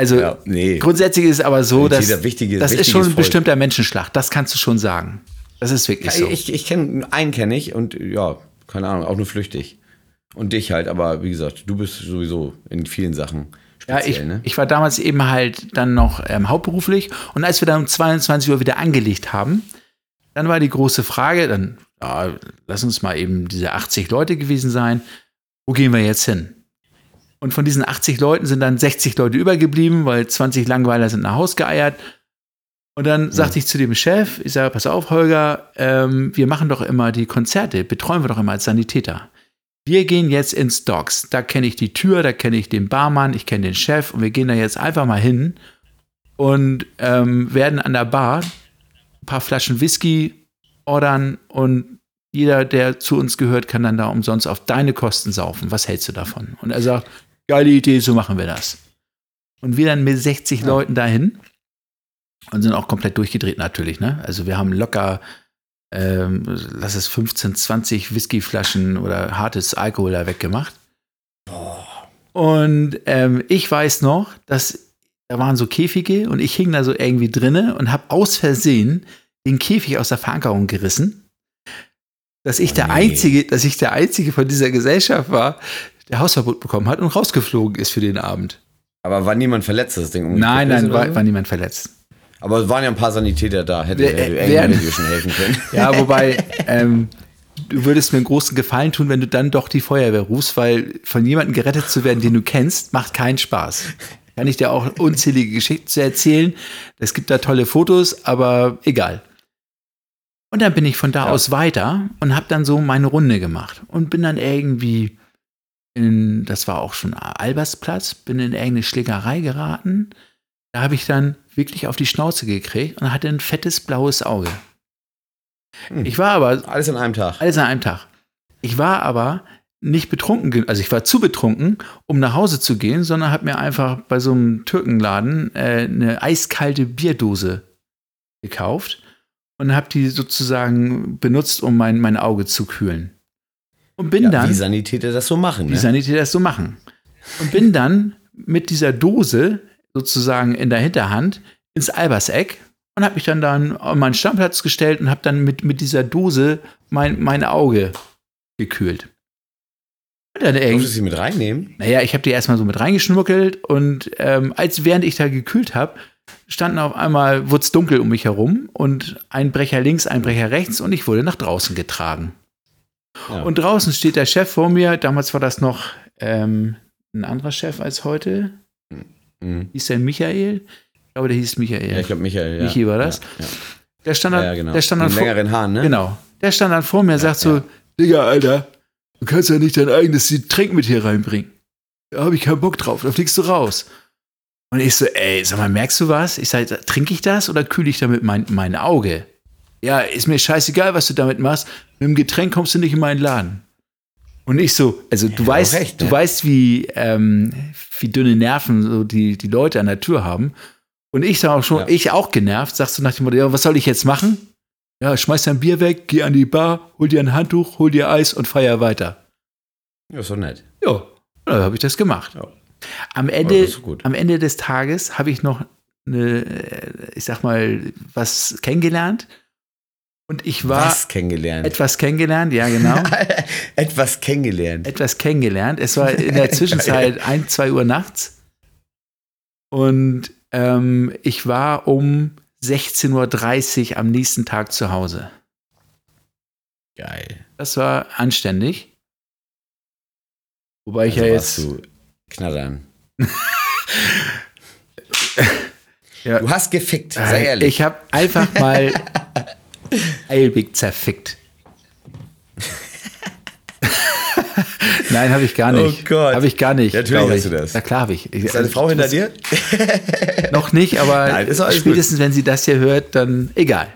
Also, Ja, nee. Grundsätzlich ist es aber so, dass das ist schon ein Volk. bestimmter Menschenschlag. Das kannst du schon sagen. Das ist wirklich so. Ich, ich kenne einen kenne ich und ja, keine Ahnung, auch nur flüchtig. Und dich halt, aber wie gesagt, du bist sowieso in vielen Sachen ja, speziell, ich, ne? ich war damals eben halt dann noch ähm, hauptberuflich und als wir dann um 22 Uhr wieder angelegt haben, dann war die große Frage, dann ja, lass uns mal eben diese 80 Leute gewesen sein, wo gehen wir jetzt hin? Und von diesen 80 Leuten sind dann 60 Leute übergeblieben, weil 20 Langweiler sind nach Haus geeiert. Und dann sagte ich zu dem Chef, ich sage, pass auf, Holger, ähm, wir machen doch immer die Konzerte, betreuen wir doch immer als Sanitäter. Wir gehen jetzt ins Docks. Da kenne ich die Tür, da kenne ich den Barmann, ich kenne den Chef und wir gehen da jetzt einfach mal hin und ähm, werden an der Bar ein paar Flaschen Whisky ordern und jeder, der zu uns gehört, kann dann da umsonst auf deine Kosten saufen. Was hältst du davon? Und er sagt, geile Idee, so machen wir das. Und wir dann mit 60 Leuten dahin und sind auch komplett durchgedreht natürlich. Ne? Also wir haben locker, ähm, lass es 15, 20 Whiskyflaschen oder hartes Alkohol da weggemacht. Und ähm, ich weiß noch, dass da waren so Käfige und ich hing da so irgendwie drinne und habe aus Versehen den Käfig aus der Verankerung gerissen. Dass ich Oh der nee. einzige, dass ich der einzige von dieser Gesellschaft war, der Hausverbot bekommen hat und rausgeflogen ist für den Abend. Aber war niemand verletzt, das Ding? Nein, nein, war, so? war niemand verletzt. Aber es waren ja ein paar Sanitäter da, hätte, irgendjemand hätte dir schon helfen können. Ja, wobei, ähm, du würdest mir einen großen Gefallen tun, wenn du dann doch die Feuerwehr rufst, weil von jemandem gerettet zu werden, den du kennst, macht keinen Spaß. Kann ich dir auch unzählige Geschichten zu erzählen. Es gibt da tolle Fotos, aber egal. Und dann bin ich von da Ja. aus weiter und habe dann so meine Runde gemacht und bin dann irgendwie in, das war auch schon Albersplatz, bin in irgendeine Schlägerei geraten. Da habe ich dann wirklich auf die Schnauze gekriegt und hatte ein fettes blaues Auge. Hm. Ich war aber Alles an einem Tag. alles an einem Tag. Ich war aber nicht betrunken, also ich war zu betrunken, um nach Hause zu gehen, sondern habe mir einfach bei so einem Türkenladen äh, eine eiskalte Bierdose gekauft und habe die sozusagen benutzt, um mein, mein Auge zu kühlen. Und bin Ja, dann wie Sanitäter das so machen. wie Ne? Sanitäter das so machen. Und bin dann mit dieser Dose sozusagen in der Hinterhand ins Alberseck und habe mich dann dann an meinen Stammplatz gestellt und habe dann mit, mit dieser Dose mein, mein Auge gekühlt. Und dann Durftest du irgendwie, sie mit reinnehmen? naja, ich habe die erstmal so mit reingeschnuckelt und ähm, als während ich da gekühlt habe, standen auf einmal, wurde es dunkel um mich herum und ein Brecher links, ein Brecher rechts und ich wurde nach draußen getragen. Ja. Und draußen steht der Chef vor mir. Damals war das noch ähm, ein anderer Chef als heute. Mhm. Hieß der Michael? Ich glaube, der hieß Michael. Ja, ich glaube, Michael. Ja. Michi war das? Ja, der stand ja. dann, ja, genau. der stand Mit dann vor, längeren Haaren, ne? genau. Der stand dann vor mir, sagt so, ja. Digga, Alter, du kannst ja nicht dein eigenes Getränk mit hier reinbringen. Da habe ich keinen Bock drauf, da fliegst du raus. Und ich so, ey, sag mal, merkst du was? Ich sag, trinke ich das oder kühle ich damit mein, mein Auge? Ja, ist mir scheißegal, was du damit machst. Mit dem Getränk kommst du nicht in meinen Laden. Und ich so, also du hat weißt, recht, du ne? weißt, wie, ähm, wie dünne Nerven so die, die Leute an der Tür haben. Und ich sag auch schon, Ja. ich auch genervt, sagst du nach dem Motto, ja, was soll ich jetzt machen? Ja, schmeiß dein Bier weg, geh an die Bar, hol dir ein Handtuch, hol dir Eis und feier weiter. Ja, doch nett. Ja, dann habe ich das gemacht. Ja. Am Ja, Ende, gut. am Ende des Tages habe ich noch eine, ich sag mal, was kennengelernt. Und ich war Was kennengelernt? etwas kennengelernt, ja genau. Etwas kennengelernt. etwas kennengelernt. Es war in der Zwischenzeit ein, zwei Uhr nachts. Und ähm, ich war um 16.30 Uhr am nächsten Tag zu Hause. Geil. Das war anständig. Wobei ich Also ja warst jetzt. du knattern. Ja. Du hast gefickt, sei Äh, ehrlich. Ich habe einfach mal Eilbig zerfickt. Nein, habe ich gar nicht. Oh Gott. Habe ich gar nicht. Natürlich hast ich. du das. Na klar habe ich. ist deine Frau hinter dir? Noch nicht, aber Nein, spätestens, wenn sie das hier hört, dann egal.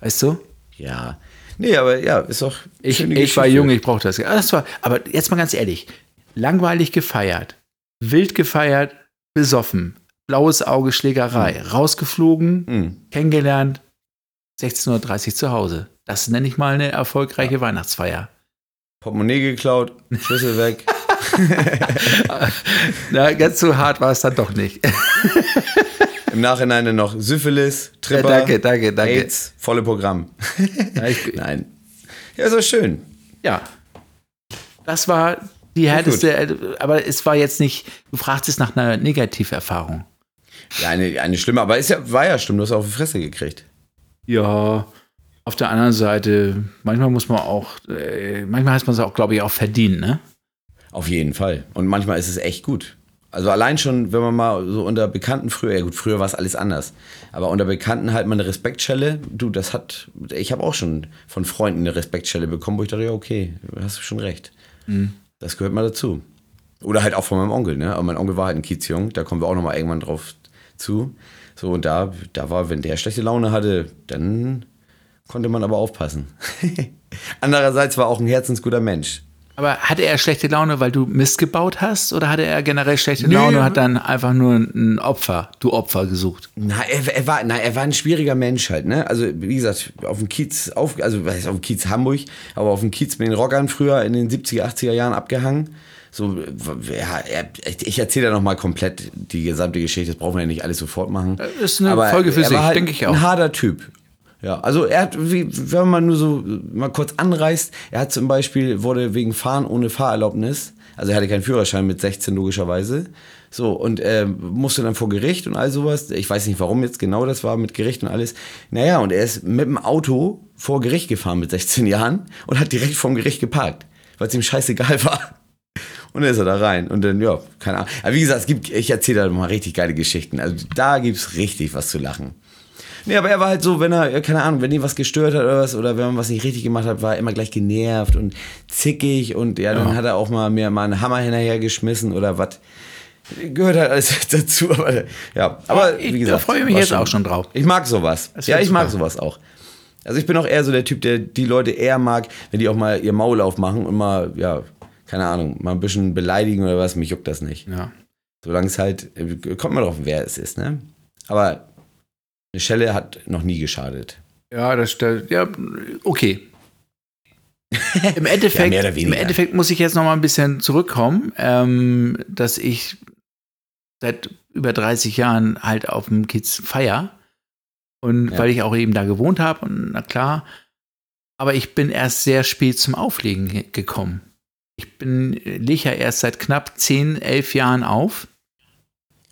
Weißt du? Ja. Nee, aber ja, ist doch. Ich, ich war jung, ich brauchte das. Ah, das war, aber jetzt mal ganz ehrlich, langweilig gefeiert, wild gefeiert, besoffen, blaues Auge, Schlägerei, rausgeflogen, Mhm. kennengelernt, 16.30 Uhr zu Hause. Das nenne ich mal eine erfolgreiche Weihnachtsfeier. Portemonnaie geklaut, Schlüssel weg. Na, ganz so hart war es dann doch nicht. Im Nachhinein dann noch Syphilis, Ja, Tripper, danke, danke, danke. AIDS, volle Programm. Ja, Nein. Ja, doch schön. ja. Das war die härteste, äh, aber es war jetzt nicht, du fragtest nach einer Negativerfahrung. Ja, eine, eine schlimme, aber ist ja, war ja schlimm, du hast auf die Fresse gekriegt. Ja, auf der anderen Seite, manchmal muss man auch, äh, manchmal hat man es auch, glaube ich, auch verdient, ne? Auf jeden Fall. Und manchmal ist es echt gut. Also allein schon, wenn man mal so unter Bekannten früher, ja gut, früher war es alles anders, aber unter Bekannten halt mal eine Respektschelle, du, das hat, ich habe auch schon von Freunden eine Respektschelle bekommen, wo ich dachte, ja, okay, hast du schon recht. Das gehört mal dazu. Oder halt auch von meinem Onkel, ne? Aber mein Onkel war halt ein Kiezjung, da kommen wir auch noch mal irgendwann drauf zu. So, und da, da war, wenn der schlechte Laune hatte, dann konnte man aber aufpassen. Andererseits war auch ein herzensguter Mensch. Aber hatte er schlechte Laune, weil du Mist gebaut hast? Oder hatte er generell schlechte Nö. Laune und hat dann einfach nur ein Opfer, du Opfer gesucht? Na, er, er war, na, er war ein schwieriger Mensch halt, ne? Also, wie gesagt, auf dem Kiez, auf, also, was heißt auf dem Kiez Hamburg, aber auf dem Kiez mit den Rockern früher in den 70er, 80er Jahren abgehangen. So, ja, er, ich erzähle da nochmal komplett die gesamte Geschichte, das brauchen wir ja nicht alles sofort machen. Ist eine Folge für sich, halt denke ich auch. Ein harter Typ. Ja, also er hat, wie, wenn man nur so mal kurz anreißt, er hat zum Beispiel, wurde wegen Fahren ohne Fahrerlaubnis, also er hatte keinen Führerschein mit 16 logischerweise, so, und äh, musste dann vor Gericht und all sowas. Ich weiß nicht, warum jetzt genau das war mit Gericht und alles. Naja, und er ist mit dem Auto vor Gericht gefahren mit 16 Jahren und hat direkt vorm Gericht geparkt, weil es ihm scheißegal war. Und dann ist er da rein. Und dann, ja, keine Ahnung. Aber wie gesagt, es gibt, ich erzähle da mal richtig geile Geschichten. Also da gibt's richtig was zu lachen. Nee, aber er war halt so, wenn er, keine Ahnung, wenn ihn was gestört hat oder was, oder wenn man was nicht richtig gemacht hat, war er immer gleich genervt und zickig und ja, dann Ja. hat er auch mal mir mal einen Hammer hinterhergeschmissen oder was. Gehört halt alles dazu, aber ja, aber wie da gesagt. freue ich mich war jetzt auch schon drauf. Ich mag sowas. Ja, ich mag sowas auch. Also ich bin auch eher so der Typ, der die Leute eher mag, wenn die auch mal ihr Maul aufmachen und mal, ja, keine Ahnung, mal ein bisschen beleidigen oder was, mich juckt das nicht. Ja. Solange es halt, äh, kommt mal drauf, wer es ist, ne? Aber eine Schelle hat noch nie geschadet. Ja, das stellt, ja, okay. Im Endeffekt, mehr oder Im. Endeffekt muss ich jetzt noch mal ein bisschen zurückkommen, ähm, dass ich seit über 30 Jahren halt auf dem Kiez feier. Und Ja. weil ich auch eben da gewohnt habe, und na klar, aber ich bin erst sehr spät zum Auflegen ge- gekommen. Ich bin, lege ja erst seit knapp 10, 11 Jahren auf.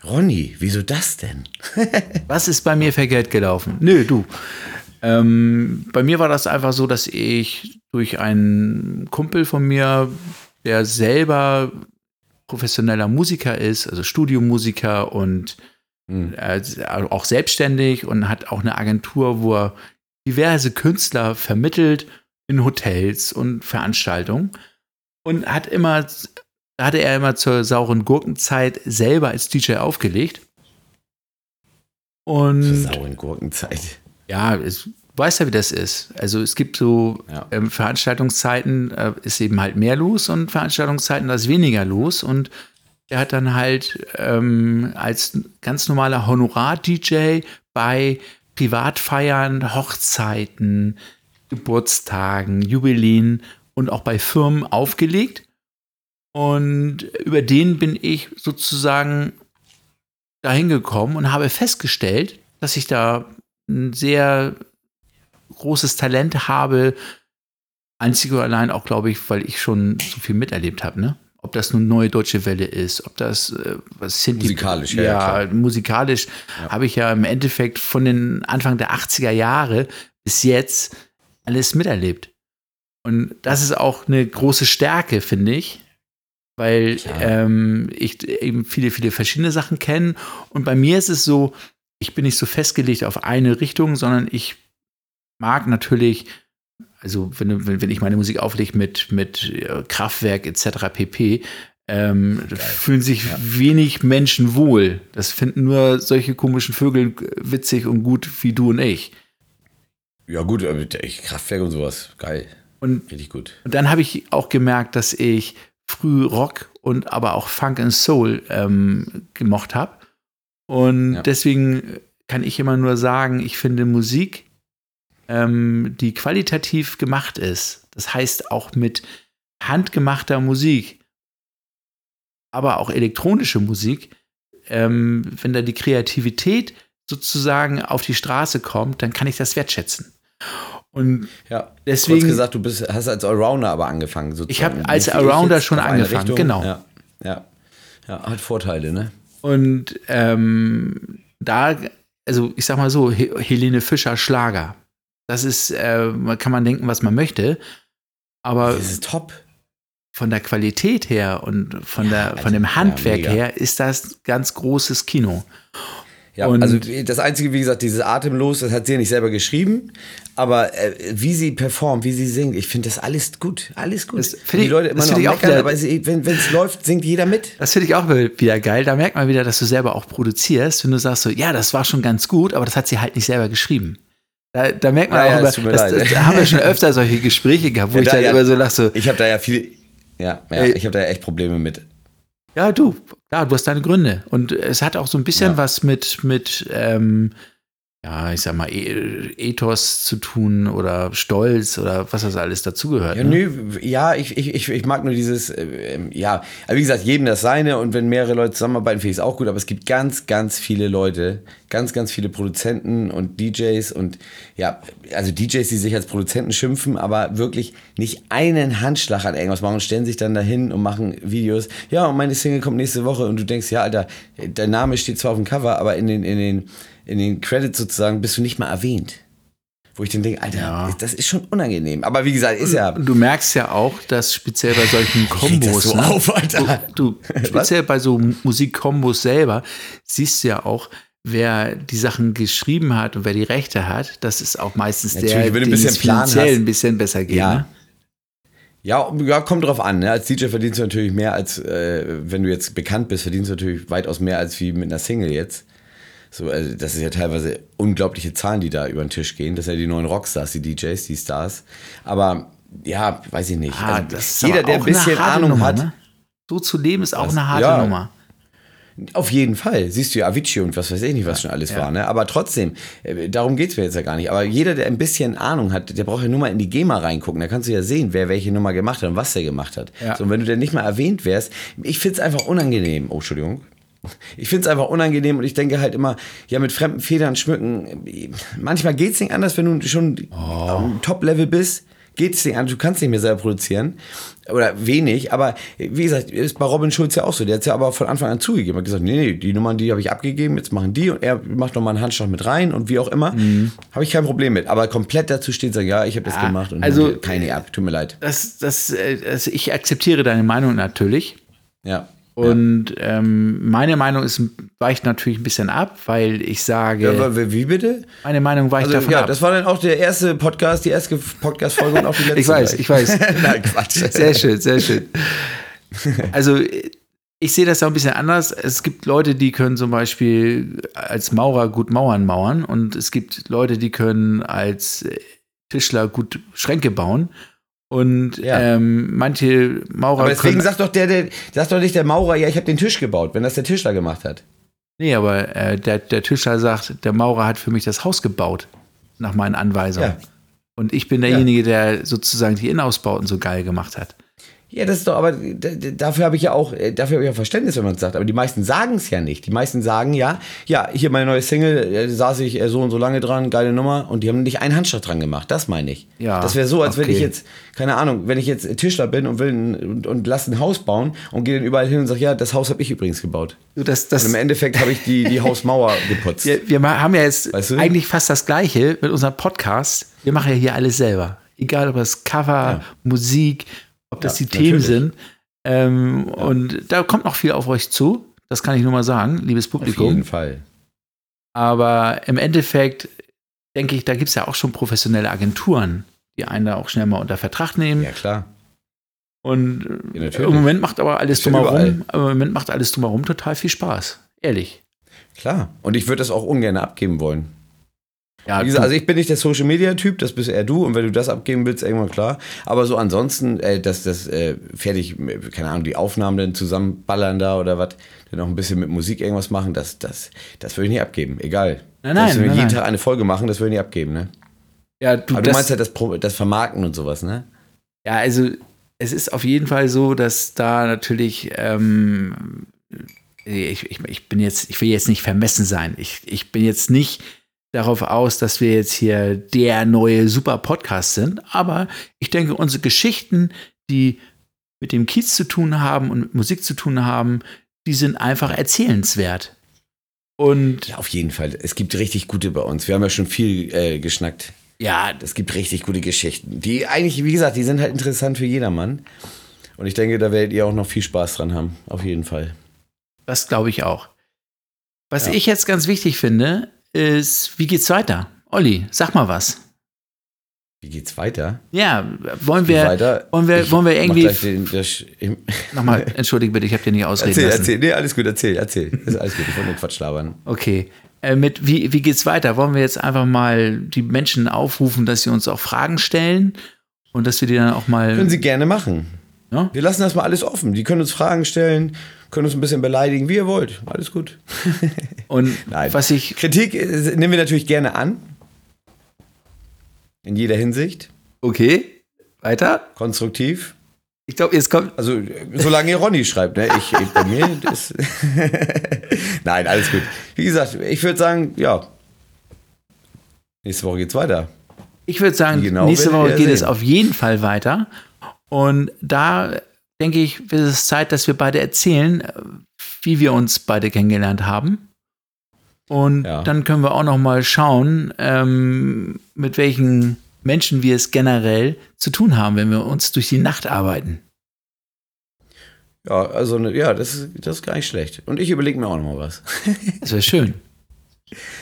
Ronny, wieso das denn? Was ist bei mir für Geld gelaufen? Nö, du. Ähm, bei mir war das einfach so, dass ich durch einen Kumpel von mir, der selber professioneller Musiker ist, also Studiomusiker und Hm. äh, auch selbstständig und hat auch eine Agentur, wo er diverse Künstler vermittelt in Hotels und Veranstaltungen und hat immer, da hatte er immer zur sauren Gurkenzeit selber als DJ aufgelegt. Zur Und sauren Gurkenzeit. ja, es, weißt ja, wie das ist. Also es gibt so Ja. ähm, Veranstaltungszeiten, äh, ist eben halt mehr los und Veranstaltungszeiten, da ist weniger los. Und er hat dann halt ähm, als ganz normaler Honorar-DJ bei Privatfeiern, Hochzeiten, Geburtstagen, Jubiläen und auch bei Firmen aufgelegt. Und über den bin ich sozusagen dahin gekommen und habe festgestellt, dass ich da ein sehr großes Talent habe. Einzig und allein auch, glaube ich, weil ich schon so viel miterlebt habe, ne? Ob das nun neue deutsche Welle ist, ob das äh, was sind Musikalisch, die, ja, ja, ja, musikalisch habe ich ja im Endeffekt von den Anfang der 80er Jahre bis jetzt alles miterlebt. Und das ist auch eine große Stärke, finde ich, weil ähm, ich eben viele, viele verschiedene Sachen kenne. Und bei mir ist es so, ich bin nicht so festgelegt auf eine Richtung, sondern ich mag natürlich, also wenn, wenn, ich meine Musik auflege mit, mit äh, Kraftwerk etc. pp., ähm, fühlen sich wenig Menschen wohl. Das finden nur solche komischen Vögel witzig und gut wie du und ich. Ja, gut, aber ich, Kraftwerk und sowas. Geil. Und Richtig gut. Und dann habe ich auch gemerkt, dass ich früh Rock und aber auch Funk and Soul ähm, gemocht habe. Und Ja. deswegen kann ich immer nur sagen, ich finde Musik, ähm, die qualitativ gemacht ist, das heißt auch mit handgemachter Musik, aber auch elektronische Musik, ähm, wenn da die Kreativität sozusagen auf die Straße kommt, dann kann ich das wertschätzen. Und Ja, Deswegen- kurz gesagt, du bist, hast als Allrounder aber angefangen. Sozusagen. Ich habe als Allrounder schon angefangen, Richtung. genau. Ja, ja. ja, hat Vorteile, ne? Und ähm, da, also ich sag mal so, He Helene Fischer Schlager. Das ist, äh, kann man denken, was man möchte. Aber Das ist top. von der Qualität her und von, Ja, der, also, von dem ja, Handwerk mega. her ist das ganz großes Kino. Ja, Und- also das Einzige, wie gesagt, dieses Atemlos, das hat sie ja nicht selber geschrieben, aber äh, wie sie performt, wie sie singt, ich finde das alles gut, alles gut. Das finde die ich- Leute immer noch ich auch meckern, wieder- aber wenn es läuft, singt jeder mit. Das finde ich auch wieder geil. Da merkt man wieder, dass du selber auch produzierst, wenn du sagst so, ja, das war schon ganz gut, aber das hat sie halt nicht selber geschrieben. Da, da merkt man Ja, auch ja, über, das, das, da haben wir schon öfter solche Gespräche gehabt, wo Ja, ich da dann ja- immer so lache, so, Ich habe da ja viel, Ja, ja ich habe da echt Probleme mit. Ja, du, ja, du hast deine Gründe. Und es hat auch so ein bisschen Ja. was mit, mit ähm, ja, ich sag mal, E- Ethos zu tun oder Stolz oder was das alles dazugehört. Ja, ne? nö, ja, ich, ich, ich, mag nur dieses, äh, ja, aber wie gesagt, jedem das seine und wenn mehrere Leute zusammenarbeiten, finde ich es auch gut, aber es gibt ganz, ganz viele Leute, ganz, ganz viele Produzenten und DJs und ja, also DJs, die sich als Produzenten schimpfen, aber wirklich nicht einen Handschlag an irgendwas machen und stellen sich dann dahin und machen Videos. Ja, und meine Single kommt nächste Woche und du denkst, ja, Alter, dein Name steht zwar auf dem Cover, aber in den, in den, in den Credits sozusagen bist du nicht mal erwähnt. Wo ich dann denke, Alter, Ja. das ist schon unangenehm. Aber wie gesagt, ist ja. Und du merkst ja auch, dass speziell bei solchen Kombos, so ne, auf, Alter. Du, du speziell bei so Musikkombos selber siehst du ja auch, wer die Sachen geschrieben hat und wer die Rechte hat. Das ist auch meistens Natürlich, der, wenn du ein bisschen finanziell ein bisschen besser geht. Ja. Ne? Ja, ja, kommt drauf an. Ne? Als DJ verdienst du natürlich mehr als, äh, wenn du jetzt bekannt bist, verdienst du natürlich weitaus mehr als wie mit einer Single jetzt. So, also das ist ja teilweise unglaubliche Zahlen, die da über den Tisch gehen. Das sind ja die neuen Rockstars, die DJs, die Stars. Aber ja, weiß ich nicht. Ah, also, das ist jeder, der ein bisschen eine harte Ahnung Nummer, hat, Ne? So zu leben ist auch Was? eine harte Ja. Nummer. Auf jeden Fall. Siehst du ja Avicii und was weiß ich nicht, was schon alles Ja. war. Ne? Aber trotzdem, äh, darum geht's mir jetzt ja gar nicht. Aber jeder, der ein bisschen Ahnung hat, der braucht ja nur mal in die GEMA reingucken. Da kannst du ja sehen, wer welche Nummer gemacht hat und was der gemacht hat. Ja. So, und wenn du denn nicht mal erwähnt wärst, ich find's einfach unangenehm. Oh, Entschuldigung. Ich find's einfach unangenehm und ich denke halt immer, ja, mit fremden Federn schmücken. Manchmal geht's nicht anders, wenn du schon am Top-Level bist. Geht's nicht anders, du kannst nicht mehr selber produzieren. Oder wenig, aber wie gesagt, ist bei Robin Schulz ja auch so. Der hat's ja aber von Anfang an zugegeben. Er hat gesagt, nee, nee, die Nummern, die habe ich abgegeben, jetzt machen die und er macht nochmal einen Handschlag mit rein und wie auch immer. Habe ich kein Problem mit. Aber komplett dazu steht, sagen, ja, ich habe das Ah, gemacht und also- keine ab, tut mir leid. Das, das, äh, also ich akzeptiere deine Meinung natürlich. Ja. Und ähm, meine Meinung ist, weicht natürlich ein bisschen ab, weil ich sage, Ja, wie bitte? meine Meinung weicht Also, davon ja, ab. das war dann auch der erste Podcast, die erste Podcast-Folge und auch die letzte. Ich weiß, gleich. ich weiß. Nein, Quatsch. Sehr schön, sehr schön. Also ich sehe das auch ein bisschen anders. Es gibt Leute, die können zum Beispiel als Maurer gut Mauern mauern und es gibt Leute, die können als Tischler gut Schränke bauen. Und Ja. ähm, manche Maurer Aber deswegen sagt doch der, der, sagt doch nicht der Maurer, ja, ich habe den Tisch gebaut, wenn das der Tischler gemacht hat. Nee, aber äh, der, der Tischler sagt, der Maurer hat für mich das Haus gebaut, nach meinen Anweisungen. Ja. Und ich bin derjenige, der sozusagen die Innenausbauten so geil gemacht hat. Ja, das ist doch, aber d- dafür habe ich ja auch, äh, dafür habe ich auch Verständnis, wenn man es sagt. Aber die meisten sagen es ja nicht. Die meisten sagen ja, ja, hier meine neue Single, äh, saß ich äh, so und so lange dran, geile Nummer, und die haben nicht einen Handschlag dran gemacht. Das meine ich. Ja, Das wäre so, als wenn okay. ich jetzt, keine Ahnung, wenn ich jetzt Tischler bin und will ein, und, und lass ein Haus bauen und gehe dann überall hin und sage, ja, das Haus habe ich übrigens gebaut. Das, das, Und im Endeffekt habe ich die, die Hausmauer geputzt. Wir, wir haben ja jetzt Weißt du? eigentlich fast das Gleiche mit unserem Podcast. Wir machen ja hier alles selber. Egal, ob das Cover, Musik, ob das Ja, die Themen natürlich. sind. Ähm, Und da kommt noch viel auf euch zu. Das kann ich nur mal sagen, liebes Auf jeden Publikum. Fall. Aber im Endeffekt denke ich, da gibt es ja auch schon professionelle Agenturen, die einen da auch schnell mal unter Vertrag nehmen. Ja, klar. Und Ja, äh, im Moment macht aber alles ja drumherum, im Moment macht alles drumherum total viel Spaß. Ehrlich. Klar. Und ich würde das auch ungern abgeben wollen. Ja, Wie gesagt, also ich bin nicht der Social Media Typ, das bist eher du und wenn du das abgeben willst, irgendwann klar. Aber so ansonsten, äh, dass das äh, fertig, keine Ahnung, die Aufnahmen dann zusammenballern da oder was, dann auch ein bisschen mit Musik irgendwas machen, das, das, das würde ich nicht abgeben. Egal. Nein, nein, wenn wir nein, jeden nein. Tag eine Folge machen, das würde ich nicht abgeben, ne? ja, du, Aber das, du meinst halt das, das Vermarkten und sowas, ne? Ja, also es ist auf jeden Fall so, dass da natürlich ähm, ich, ich, ich bin jetzt, ich will jetzt nicht vermessen sein. Ich, ich bin jetzt nicht darauf aus, dass wir jetzt hier der neue super Podcast sind, aber ich denke, unsere Geschichten, die mit dem Kiez zu tun haben und mit Musik zu tun haben, die sind einfach erzählenswert. Und Ja, auf jeden Fall. Es gibt richtig gute bei uns. Wir haben ja schon viel äh, geschnackt. ja, Es gibt richtig gute Geschichten. Die eigentlich, wie gesagt, die sind halt interessant für jedermann. Und ich denke, da werdet ihr auch noch viel Spaß dran haben. Auf jeden Fall. das glaube ich auch. Was Ja. ich jetzt ganz wichtig finde, ist, wie geht's weiter? Olli, sag mal was. Wie geht's weiter? Ja, wollen wir, weiter? wollen wir, wollen wir irgendwie, Den, nochmal, entschuldige bitte, ich habe dir nicht ausreden erzähl, lassen. erzähl. Nee, alles gut, erzähl, erzähl. Ist alles gut. Ich wollte nur Quatsch labern. Okay. Äh, mit wie, wie geht's weiter? Wollen wir jetzt einfach mal die Menschen aufrufen, dass sie uns auch Fragen stellen und dass wir die dann auch mal. Können Sie gerne machen. Ja? Wir lassen das mal alles offen. Die können uns Fragen stellen, können uns ein bisschen beleidigen, wie ihr wollt. Alles gut. Und Nein. was ich, Kritik äh, nehmen wir natürlich gerne an. In jeder Hinsicht. okay, weiter. Konstruktiv. Ich glaube, jetzt kommt, Also, solange ihr Ronny schreibt, ne? Ich, ich bei mir, das. Nein, alles gut. Wie gesagt, ich würde sagen, ja. Nächste Woche geht's weiter. ich würde sagen, genau nächste Woche geht es sehen. auf jeden Fall weiter. Und da denke ich, wird es Zeit, dass wir beide erzählen, äh, wie wir uns beide kennengelernt haben. Und Ja. dann können wir auch noch mal schauen, ähm, mit welchen Menschen wir es generell zu tun haben, wenn wir uns durch die Nacht arbeiten. Ja, also, ne, ja, das ist, das ist gar nicht schlecht. Und ich überlege mir auch noch mal was. Das wäre schön.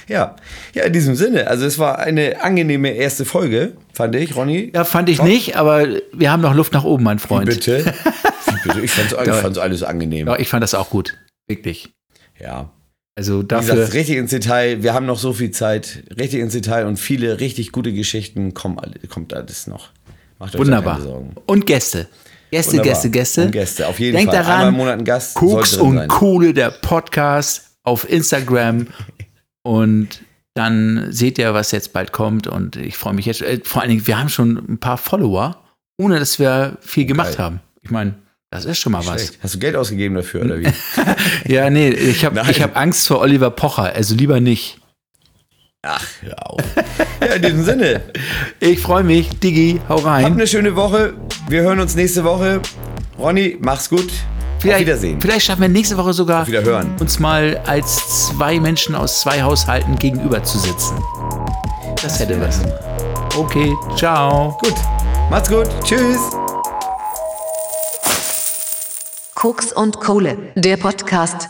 Ja, ja, in diesem Sinne. Also, es war eine angenehme erste Folge, fand ich, Ronny. Ja, fand ich nicht, aber wir haben noch Luft nach oben, mein Freund. Bitte. Wie bitte? Ich ich fand's alles angenehm. Ja, ich fand das auch gut. Wirklich. Ja. Also Wie dafür. gesagt, richtig ins Detail. Wir haben noch so viel Zeit. Richtig ins Detail und viele richtig gute Geschichten kommen, alle- kommt alles noch. Macht euch Wunderbar. Sorgen. Und Gäste. Gäste, Wunderbar. Gäste, Gäste. Und Gäste, auf jeden Denkt Fall. daran, Einmal im Monat ein Gast. Koks und. Kohle, der Podcast auf Instagram. Und dann seht ihr, was jetzt bald kommt. Und ich freue mich jetzt. Äh, vor allen Dingen, wir haben schon ein paar Follower, ohne dass wir viel gemacht geil. haben. Ich meine, das ist schon mal was. Schlecht. Hast du Geld ausgegeben dafür, oder wie? Ja, nee, ich habe hab Angst vor Oliver Pocher, also lieber nicht. Ach, hör auf. Ja, in diesem Sinne. Ich freue mich, Digi, hau Habt rein. eine schöne Woche. Wir hören uns nächste Woche. Ronny, mach's gut. Auf Wiedersehen. Vielleicht schaffen wir nächste Woche sogar, Auf Wiederhören. uns mal als zwei Menschen aus zwei Haushalten gegenüber zu sitzen. Das hätte was. Okay, ciao. Gut. Macht's gut. Tschüss. Koks und Kohle, der Podcast.